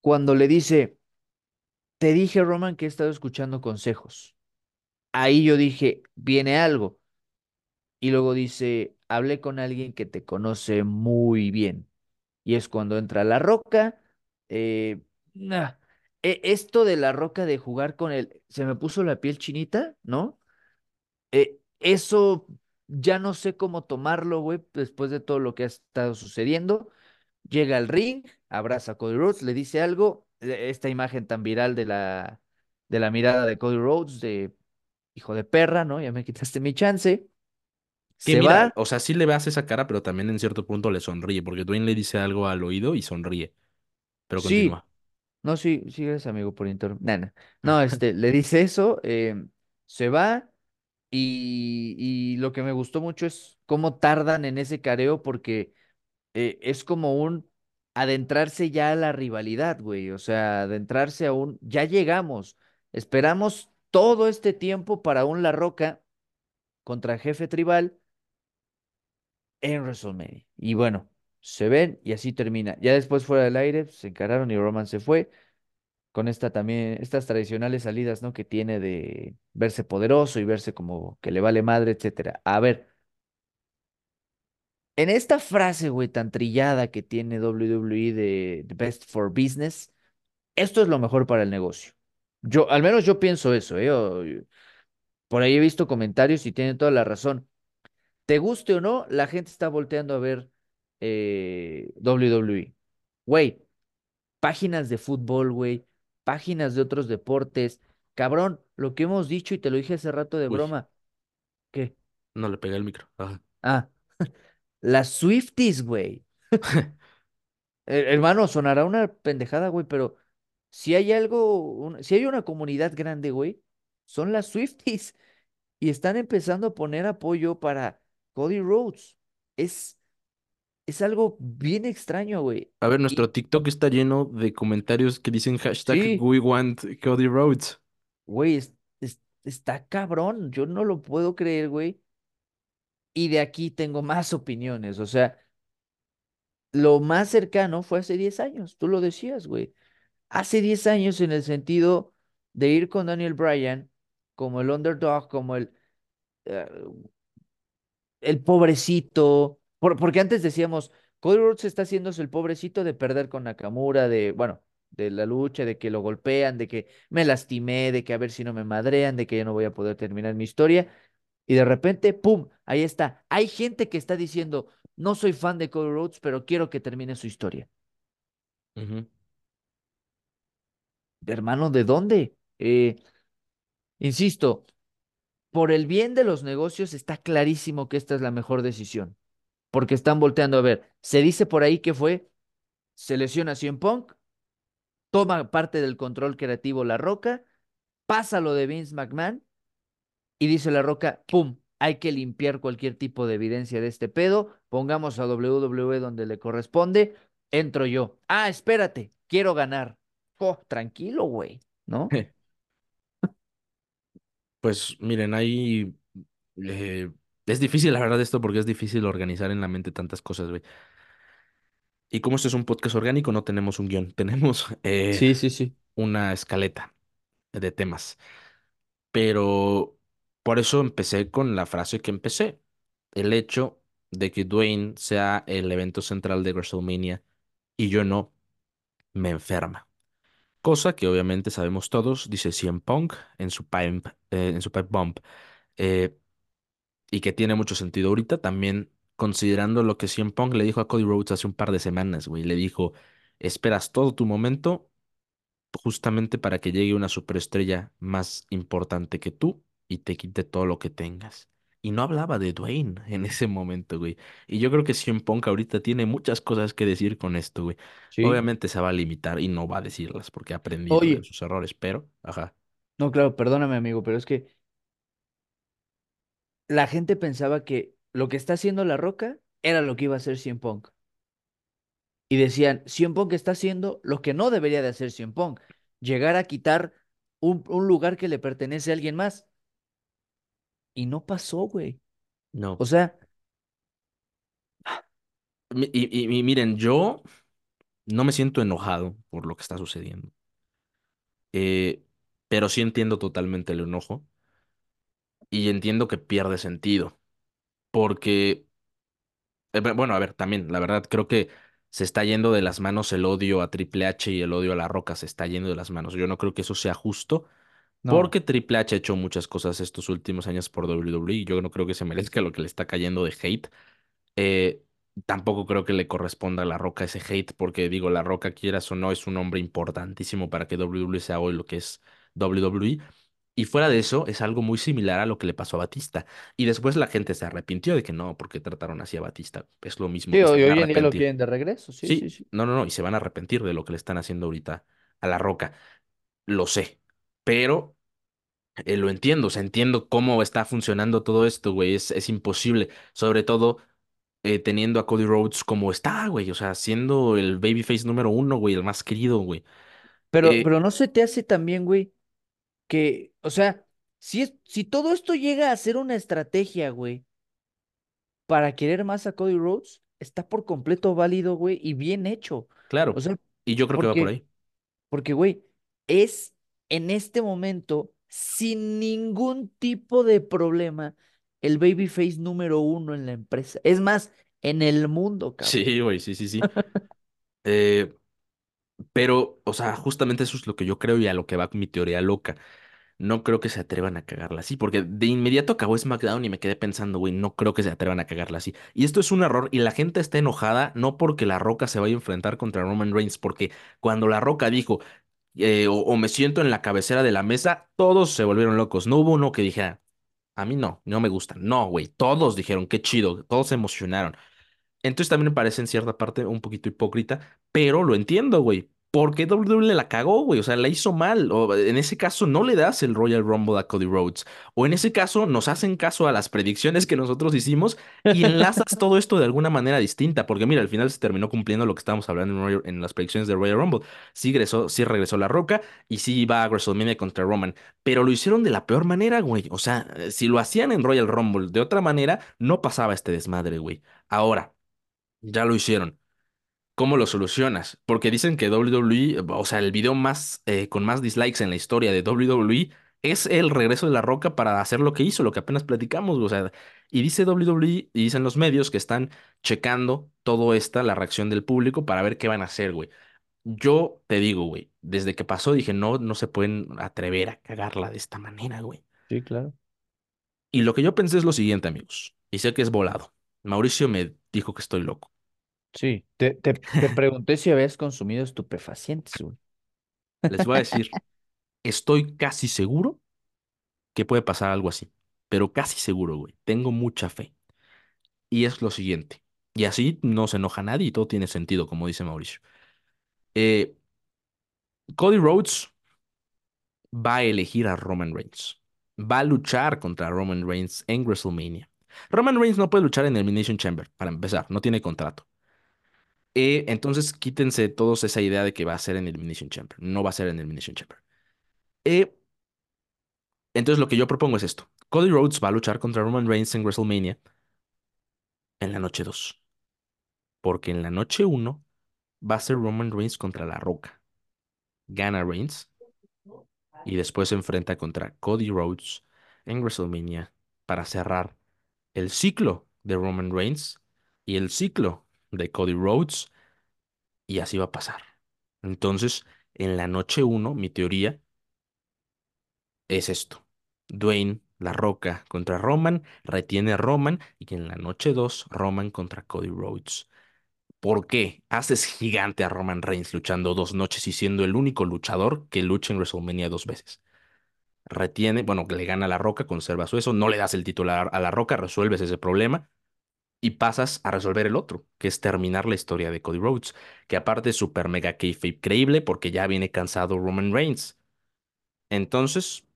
cuando le dice, te dije, Roman, que he estado escuchando consejos. Ahí yo dije, viene algo. Y luego dice, hablé con alguien que te conoce muy bien. Y es cuando entra La Roca. eh, e- esto de La Roca de jugar con él, se me puso la piel chinita, ¿no? Eh, eso ya no sé cómo tomarlo, güey, después de todo lo que ha estado sucediendo. Llega al ring, abraza a Cody Rhodes, le dice algo, esta imagen tan viral de la, de la mirada de Cody Rhodes, de hijo de perra, ¿no? Ya me quitaste mi chance. Que Se mira, va, o sea, sí le veas esa cara, pero también en cierto punto le sonríe, porque Dwayne le dice algo al oído y sonríe. Pero sí, continúa. no, sí, sí, gracias, amigo, por inter... nah, nah. <laughs> No, este, le dice eso, eh, se va. Y, y lo que me gustó mucho es cómo tardan en ese careo porque eh, es como un adentrarse ya a la rivalidad, güey. O sea, adentrarse a un, ya llegamos. Esperamos todo este tiempo para un La Roca contra Jefe Tribal en WrestleMania. Y bueno, se ven y así termina. Ya después fuera del aire, se encararon y Roman se fue con esta también, estas tradicionales salidas, ¿no? Que tiene de verse poderoso y verse como que le vale madre, etcétera. A ver. En esta frase, güey, tan trillada que tiene WWE de The Best for Business, esto es lo mejor para el negocio. Yo, al menos yo pienso eso, ¿eh? O- por ahí he visto comentarios y tienen toda la razón. Te guste o no, la gente está volteando a ver eh, WWE. Güey, páginas de fútbol, güey, páginas de otros deportes. Cabrón, lo que hemos dicho y te lo dije hace rato de Uy, broma. ¿Qué? no le pegué el micro. Ajá. Ah, <laughs> las Swifties, güey. <laughs> Hermano, sonará una pendejada, güey, pero si hay algo, un- si hay una comunidad grande, güey, son las Swifties y están empezando a poner apoyo para Cody Rhodes. Es, es algo bien extraño, güey. A ver, Y nuestro TikTok está lleno de comentarios que dicen hashtag sí, we want Cody Rhodes. güey, es- es- está cabrón, yo no lo puedo creer, güey. Y de aquí tengo más opiniones, o sea, lo más cercano fue hace 10 años, tú lo decías, güey. hace 10 años en el sentido de ir con Daniel Bryan como el underdog, como el, eh, el pobrecito, por- porque antes decíamos, Cody Rhodes está haciéndose el pobrecito de perder con Nakamura, de, bueno, de la lucha, de que lo golpean, de que me lastimé, de que a ver si no me madrean, de que ya no voy a poder terminar mi historia, y de repente, ¡pum! Ahí está. Hay gente que está diciendo, no soy fan de Cody Rhodes, pero quiero que termine su historia. Hermano, ¿de dónde? Eh, insisto, por el bien de los negocios está clarísimo que esta es la mejor decisión, porque están volteando a ver. Se dice por ahí que fue, se lesiona CM Punk, toma parte del control creativo La Roca, pasa lo de Vince McMahon y dice La Roca, ¡pum! Hay que limpiar cualquier tipo de evidencia de este pedo, pongamos a WWE donde le corresponde, entro yo. Ah, espérate, quiero ganar. Oh, tranquilo, güey, ¿no? <laughs> Pues miren, ahí eh, es difícil la verdad esto porque es difícil organizar en la mente tantas cosas, güey. Y como esto es un podcast orgánico, no tenemos un guion, <laughs> tenemos eh, Sí, sí, sí. una escaleta de temas. Pero por eso empecé con la frase que empecé. El hecho de que Dwayne sea el evento central de WrestleMania y yo no, me enferma. Cosa que obviamente sabemos todos, dice CM Punk en su pipe, eh, en su bomb. eh, y que tiene mucho sentido ahorita, también considerando lo que CM Punk le dijo a Cody Rhodes hace un par de semanas, güey. Le dijo, esperas todo tu momento justamente para que llegue una superestrella más importante que tú y te quite todo lo que tengas. Y no hablaba de Dwayne <laughs> en ese momento, güey. Y yo creo que CM Punk ahorita tiene muchas cosas que decir con esto, güey. Sí. Obviamente se va a limitar y no va a decirlas porque ha aprendido de sus errores, pero, ajá. no, claro, perdóname, amigo, pero es que la gente pensaba que lo que está haciendo La Roca era lo que iba a hacer CM Punk. Y decían, CM Punk está haciendo lo que no debería de hacer CM Punk, llegar a quitar un, un lugar que le pertenece a alguien más. Y no pasó, güey. No. O sea, Y, y- y miren, yo no me siento enojado por lo que está sucediendo, eh, pero sí entiendo totalmente el enojo y entiendo que pierde sentido, porque, eh, bu- bueno, a ver, también, la verdad, creo que se está yendo de las manos el odio a Triple H y el odio a La Roca, se está yendo de las manos. Yo no creo que eso sea justo. No. Porque Triple H ha hecho muchas cosas estos últimos años por WWE y yo no creo que se merezca lo que le está cayendo de hate. Eh, tampoco creo que le corresponda a La Roca ese hate, porque digo, La Roca, quieras o no, es un hombre importantísimo para que WWE sea hoy lo que es WWE. Y fuera de eso, es algo muy similar a lo que le pasó a Batista. Y después la gente se arrepintió de que no, porque trataron así a Batista. Es lo mismo Sí, y se hoy, hoy en día lo quieren de regreso, sí, sí, Sí, sí. no, no, no, y se van a arrepentir de lo que le están haciendo ahorita a La Roca. Lo sé. Pero eh, lo entiendo, o sea, entiendo cómo está funcionando todo esto, güey. Es, es imposible. Sobre todo eh, teniendo a Cody Rhodes como está, güey. O sea, siendo el babyface número uno, güey, el más querido, güey. Pero, Eh, pero no se te hace también, güey, que, o sea, si es, si todo esto llega a ser una estrategia, güey, para querer más a Cody Rhodes, está por completo válido, güey, y bien hecho. O claro. sea, Y yo creo que va por ahí. porque, güey, es en este momento, sin ningún tipo de problema, el babyface número uno en la empresa. Es más, en el mundo, cabrón. Sí, güey, sí, sí, sí. <laughs> Eh, pero, o sea, justamente eso es lo que yo creo y a lo que va mi teoría loca. No creo que se atrevan a cagarla así, porque de inmediato acabó SmackDown y me quedé pensando, güey, no creo que se atrevan a cagarla así. Y esto es un error y la gente está enojada no porque La Roca se vaya a enfrentar contra Roman Reigns, porque cuando La Roca dijo, eh, o, o me siento en la cabecera de la mesa, todos se volvieron locos. No hubo uno que dijera, a mí no, no me gusta. No, güey, todos dijeron, qué chido, todos se emocionaron. Entonces también me parece en cierta parte un poquito hipócrita, pero lo entiendo, güey. Porque WWE la cagó, güey. O sea, la hizo mal. O en ese caso no le das el Royal Rumble a Cody Rhodes. O en ese caso nos hacen caso a las predicciones que nosotros hicimos y enlazas todo esto de alguna manera distinta. Porque mira, al final se terminó cumpliendo lo que estábamos hablando en, las predicciones de Royal Rumble. Sí regresó, sí regresó La Roca y sí iba a WrestleMania contra Roman. Pero lo hicieron de la peor manera, güey. O sea, si lo hacían en Royal Rumble de otra manera, no pasaba este desmadre, güey. Ahora. Ya lo hicieron. ¿Cómo lo solucionas? Porque dicen que WWE, o sea, el video más eh, con más dislikes en la historia de WWE es el regreso de La Roca para hacer lo que hizo, lo que apenas platicamos, o sea, y dice WWE y dicen los medios que están checando todo esta, la reacción del público para ver qué van a hacer, güey. Yo te digo, güey, desde que pasó dije, no, no se pueden atrever a cagarla de esta manera, güey. Sí, claro. Y lo que yo pensé es lo siguiente, amigos, y sé que es volado. Mauricio me dijo que estoy loco. Sí, te, te, pregunté si habías consumido estupefacientes, güey. Les voy a decir. Estoy casi seguro que puede pasar algo así, pero casi seguro, güey. Tengo mucha fe. Y es lo siguiente. Y así no se enoja nadie y todo tiene sentido, como dice Mauricio. Eh, Cody Rhodes va a elegir a Roman Reigns. Va a luchar contra Roman Reigns en WrestleMania. Roman Reigns no puede luchar en Elimination Chamber, para empezar, no tiene contrato. Eh, entonces quítense todos esa idea de que va a ser en Elimination Chamber. No va a ser en Elimination Chamber. Eh, entonces lo que yo propongo es esto. Cody Rhodes va a luchar contra Roman Reigns en WrestleMania en la noche 2, porque en la noche uno va a ser Roman Reigns contra La Roca. Gana Reigns y después se enfrenta contra Cody Rhodes en WrestleMania para cerrar el ciclo de Roman Reigns y el ciclo de Cody Rhodes y así va a pasar. Entonces, en la noche uno, mi teoría es esto. Dwayne, La Roca contra Roman, retiene a Roman y en la noche 2 Roman contra Cody Rhodes. ¿Por qué haces gigante a Roman Reigns luchando dos noches y siendo el único luchador que lucha en WrestleMania dos veces? Retiene, bueno, le gana La Roca, conserva su eso, no le das el título a a La Roca, resuelves ese problema y pasas a resolver el otro, que es terminar la historia de Cody Rhodes, que aparte es super mega kayfabe creíble porque ya viene cansado Roman Reigns. Entonces,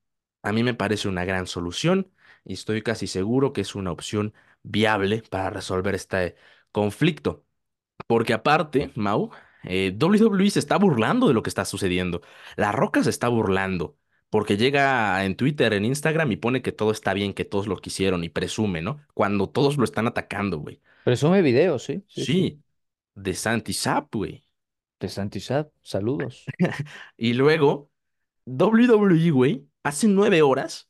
a mí me parece una gran solución y estoy casi seguro que es una opción viable para resolver este conflicto. Porque aparte, Mau, eh, WWE se está burlando de lo que está sucediendo. La Roca se está burlando. Porque llega en Twitter, en Instagram y pone que todo está bien, que todos lo quisieron y presume, ¿no? Cuando todos lo están atacando, güey. Presume videos, sí, sí, sí. Sí, de Santi Sap, güey. De Santizad, saludos. <laughs> Y luego, WWE, güey, hace nueve horas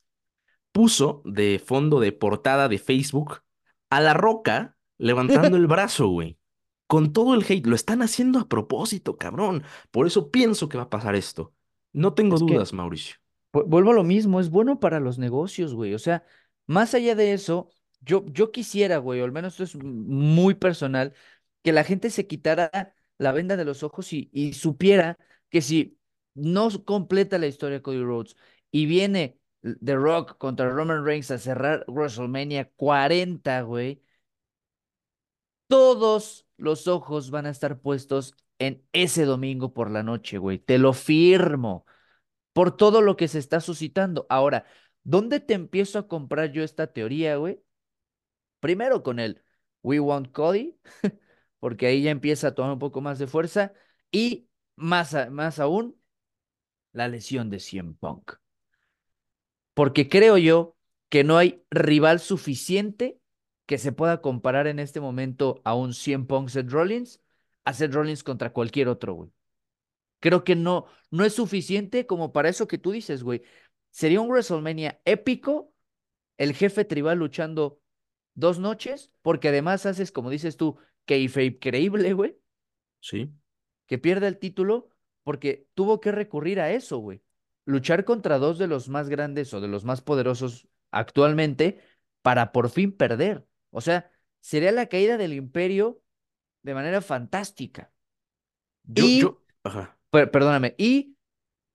puso de fondo de portada de Facebook a La Roca levantando el <laughs> brazo, güey. con todo el hate. Lo están haciendo a propósito, cabrón. Por eso pienso que va a pasar esto. No tengo Es que dudas, Mauricio. Vu- vuelvo a lo mismo, es bueno para los negocios, güey. O sea, más allá de eso, yo, yo quisiera, güey, o al menos esto es muy personal, que la gente se quitara la venda de los ojos y, supiera que si no completa la historia de Cody Rhodes y viene The Rock contra Roman Reigns a cerrar WrestleMania 40, güey, todos los ojos van a estar puestos en ese domingo por la noche, güey. Te lo firmo por todo lo que se está suscitando. Ahora, ¿dónde te empiezo a comprar yo esta teoría, güey? Primero con el We Want Cody, <laughs> porque ahí ya empieza a tomar un poco más de fuerza y más, más aún la lesión de CM Punk. Porque creo yo que no hay rival suficiente que se pueda comparar en este momento a un CM Punk Seth Rollins, a Seth Rollins contra cualquier otro, güey. Creo que no, no es suficiente como para eso que tú dices, güey. Sería un WrestleMania épico, el jefe tribal luchando dos noches, porque además haces, como dices tú, kayfabe creíble, güey, Sí, que pierda el título, porque tuvo que recurrir a eso, güey. Luchar contra dos de los más grandes o de los más poderosos actualmente para por fin perder. O sea, sería la caída del imperio de manera fantástica. yo, Y, yo, ajá, perdóname, y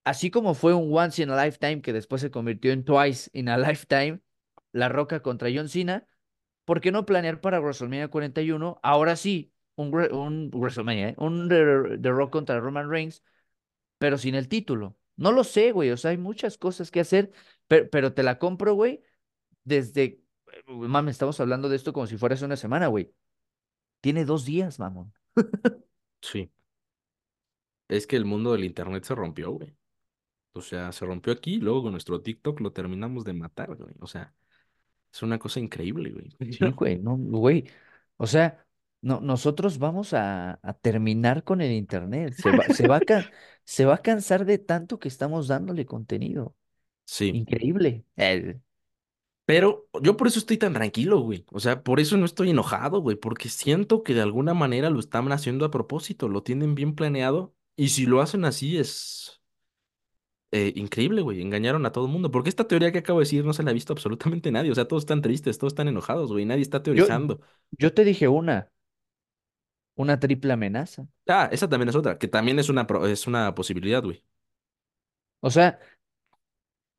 Así como fue un Once in a Lifetime que después se convirtió en Twice in a <laughs> Lifetime, La Roca contra John Cena, ¿por qué no planear para WrestleMania 41? Ahora sí, un, un WrestleMania, ¿eh? Un The, Rock contra Roman Reigns, pero sin el título. No lo sé, güey, o sea, hay muchas cosas que hacer, pero, pero te la compro, güey, desde, mames, estamos hablando de esto como si fuera hace una semana, güey. Tiene dos días, mamón. sí. Es que el mundo del internet se rompió, güey. O sea, se rompió aquí, luego con nuestro TikTok lo terminamos de matar, güey. O sea, es una cosa increíble, güey. Sí, güey, no, güey. O sea, no, nosotros vamos a, a terminar con el internet. Se va, se va a, ca- <laughs> se va a cansar de tanto que estamos dándole contenido. Sí. Increíble. Eh, Pero yo por eso estoy tan tranquilo, güey. O sea, por eso no estoy enojado, güey, porque siento que de alguna manera lo están haciendo a propósito, lo tienen bien planeado. Y si lo hacen así es eh, increíble, güey. Engañaron a todo el mundo. Porque esta teoría que acabo de decir no se la ha visto absolutamente <laughs> nadie. O sea, todos están tristes, todos están enojados, güey. Nadie está yo, teorizando. yo te dije una, una triple amenaza. Ah, esa también es otra, que también es una, pro- es una posibilidad, güey. O sea,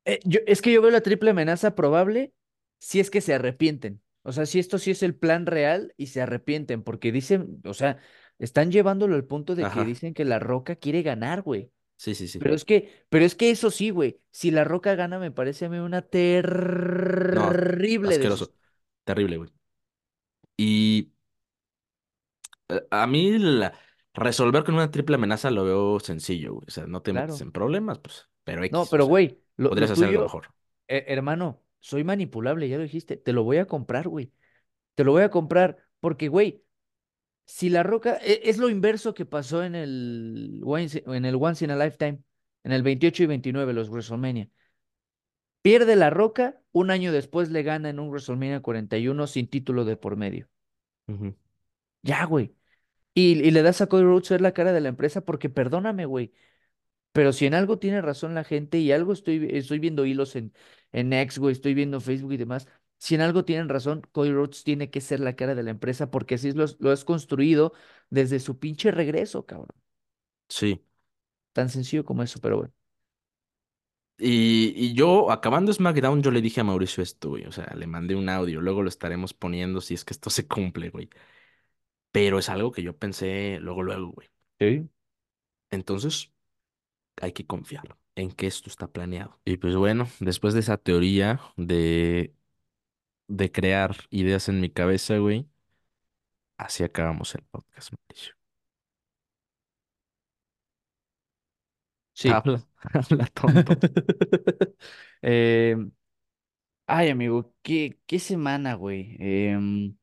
eh, yo, es que yo veo la triple amenaza probable si es que se arrepienten. O sea, si esto sí es el plan real y se arrepienten, porque dicen, o sea, están llevándolo al punto de que dicen que La Roca quiere ganar, güey. Sí, sí, sí. Pero es que, pero es que eso sí, güey. Si La Roca gana, me parece a mí una No, terrible asqueroso. Terrible, güey. Y eh, a mí la- resolver con una triple amenaza lo veo sencillo, güey. O sea, no te metes en problemas, pues. Pero No, X, o pero sea, güey, lo, podrías lo hacer algo tuyo, mejor. eh, hermano, soy manipulable, ya lo dijiste. Te lo voy a comprar, güey. Te lo voy a comprar porque, güey, si La Roca, e- es, lo inverso que pasó en el, Once- en el Once in a Lifetime, en el 28 y 29, los WrestleMania. Pierde La Roca, un año después le gana en un WrestleMania 41 sin título de por medio. Ya, güey. Y, y le das a Cody Rhodes ser la cara de la empresa porque perdóname, güey. Pero si en algo tiene razón la gente y algo estoy, estoy viendo hilos en, en X, güey, estoy viendo Facebook y demás. Si en algo tienen razón, Cody Rhodes tiene que ser la cara de la empresa porque así lo, lo has construido desde su pinche regreso, cabrón. Sí. Tan sencillo como eso, pero bueno. Y, y yo, acabando SmackDown, yo le dije a Mauricio esto, güey. O sea, le mandé un audio. Luego lo estaremos poniendo si es que esto se cumple, güey. Pero es algo que yo pensé luego, luego, güey. Sí. Entonces, hay que confiar en que esto está planeado. Y pues bueno, después de esa teoría de, de crear ideas en mi cabeza, güey, así acabamos el podcast, Mauricio. Sí. Habla, <laughs> habla tonto. <laughs> Eh, ay, amigo, qué, qué semana, güey. Em,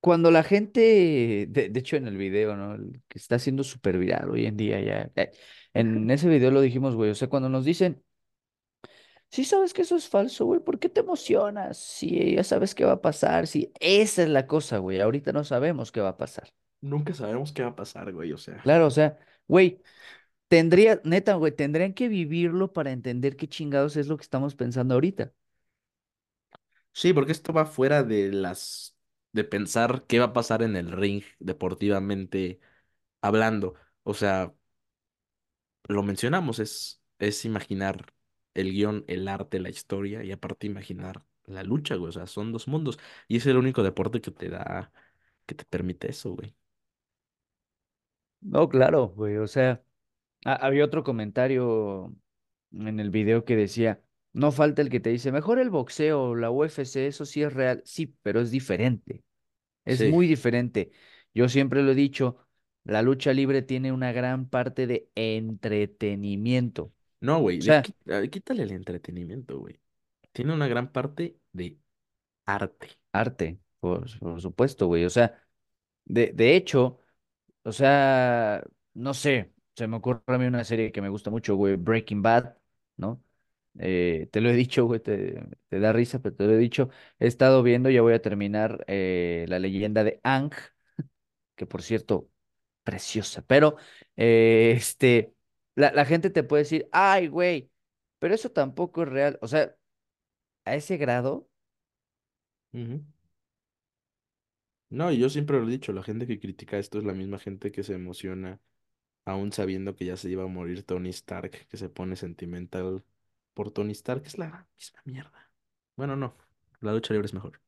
Cuando la gente, de, de hecho en el video, ¿no? El que está siendo súper viral hoy en día ya. eh, En ese video lo dijimos, güey. O sea, cuando nos dicen, Sí sabes que eso es falso, güey. ¿Por qué te emocionas? Si ya sabes qué va a pasar. Si esa es la cosa, güey. Ahorita no sabemos qué va a pasar. Nunca sabemos qué va a pasar, güey, o sea. Claro, o sea, güey, tendría, neta, güey, tendrían que vivirlo para entender qué chingados es lo que estamos pensando ahorita. Sí, porque esto va fuera de las de pensar qué va a pasar en el ring deportivamente hablando. O sea, lo mencionamos, es, es imaginar el guion, el arte, la historia y aparte imaginar la lucha, güey. O sea, son dos mundos. Y es el único deporte que te da, que te permite eso, güey. No, claro, güey. O sea, ha- había otro comentario en el video que decía, no falta el que te dice, mejor el boxeo, la UFC, eso sí es real. Sí, pero es diferente. Es Sí. muy diferente. Yo siempre lo he dicho, la lucha libre tiene una gran parte de entretenimiento. O No, güey, de- sea, quítale el entretenimiento, güey. Tiene una gran parte de arte. arte, por, por supuesto, güey. O sea, de, de hecho, o sea, no sé, se me ocurre a mí una serie que me gusta mucho, güey, Breaking Bad, ¿no? Eh, te lo he dicho, güey, te, te da risa, pero te lo he dicho. He estado viendo, ya voy a terminar eh, la leyenda de Ang, que por cierto, preciosa, pero eh, este, la, la gente te puede decir, ay, güey, pero eso tampoco es real. O sea, a ese grado. No, y yo siempre lo he dicho, la gente que critica esto es la misma gente que se emociona, aún sabiendo que ya se iba a morir Tony Stark, que se pone sentimental por Tony Stark, es la misma mierda. Bueno, no, la lucha libre es mejor,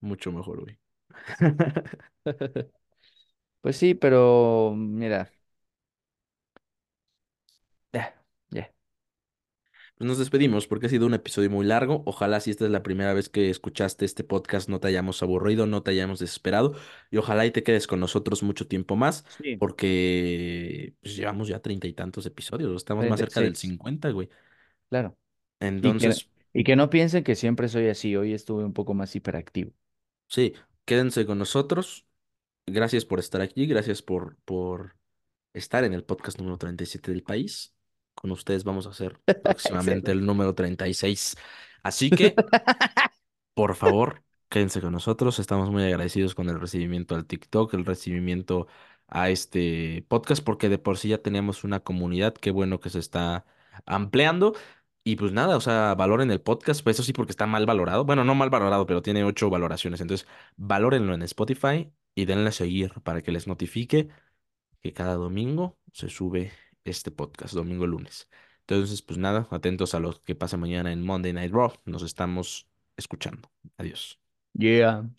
mucho mejor, güey. <laughs> pues sí, pero mira, ya, ya. Pues nos despedimos porque ha sido un episodio muy largo. Ojalá si esta es la primera vez que escuchaste este podcast no te hayamos aburrido, no te hayamos desesperado y ojalá y te quedes con nosotros mucho tiempo más Sí. porque pues, llevamos ya treinta y tantos episodios, estamos más cerca del 36, cincuenta, güey. claro. Y que, Entonces, y que no piensen que siempre soy así. Hoy estuve un poco más hiperactivo. sí, quédense con nosotros. Gracias por estar aquí, gracias por, por estar en el podcast número 37 del país. Con ustedes vamos a hacer <laughs> próximamente el número 36. Así <laughs> que... Por favor, quédense con nosotros. Estamos muy agradecidos con el recibimiento al TikTok, el recibimiento a este podcast, porque de por sí ya tenemos una comunidad. Qué bueno que se está ampliando. Y pues nada, o sea, valoren el podcast. Pues eso sí, porque está mal valorado. Bueno, no mal valorado, pero tiene ocho valoraciones. Entonces, valórenlo en Spotify y denle a seguir para que les notifique que cada domingo se sube este podcast, domingo lunes. Entonces, pues nada, atentos a lo que pasa mañana en Monday Night Raw. Nos estamos escuchando. Adiós. Yeah.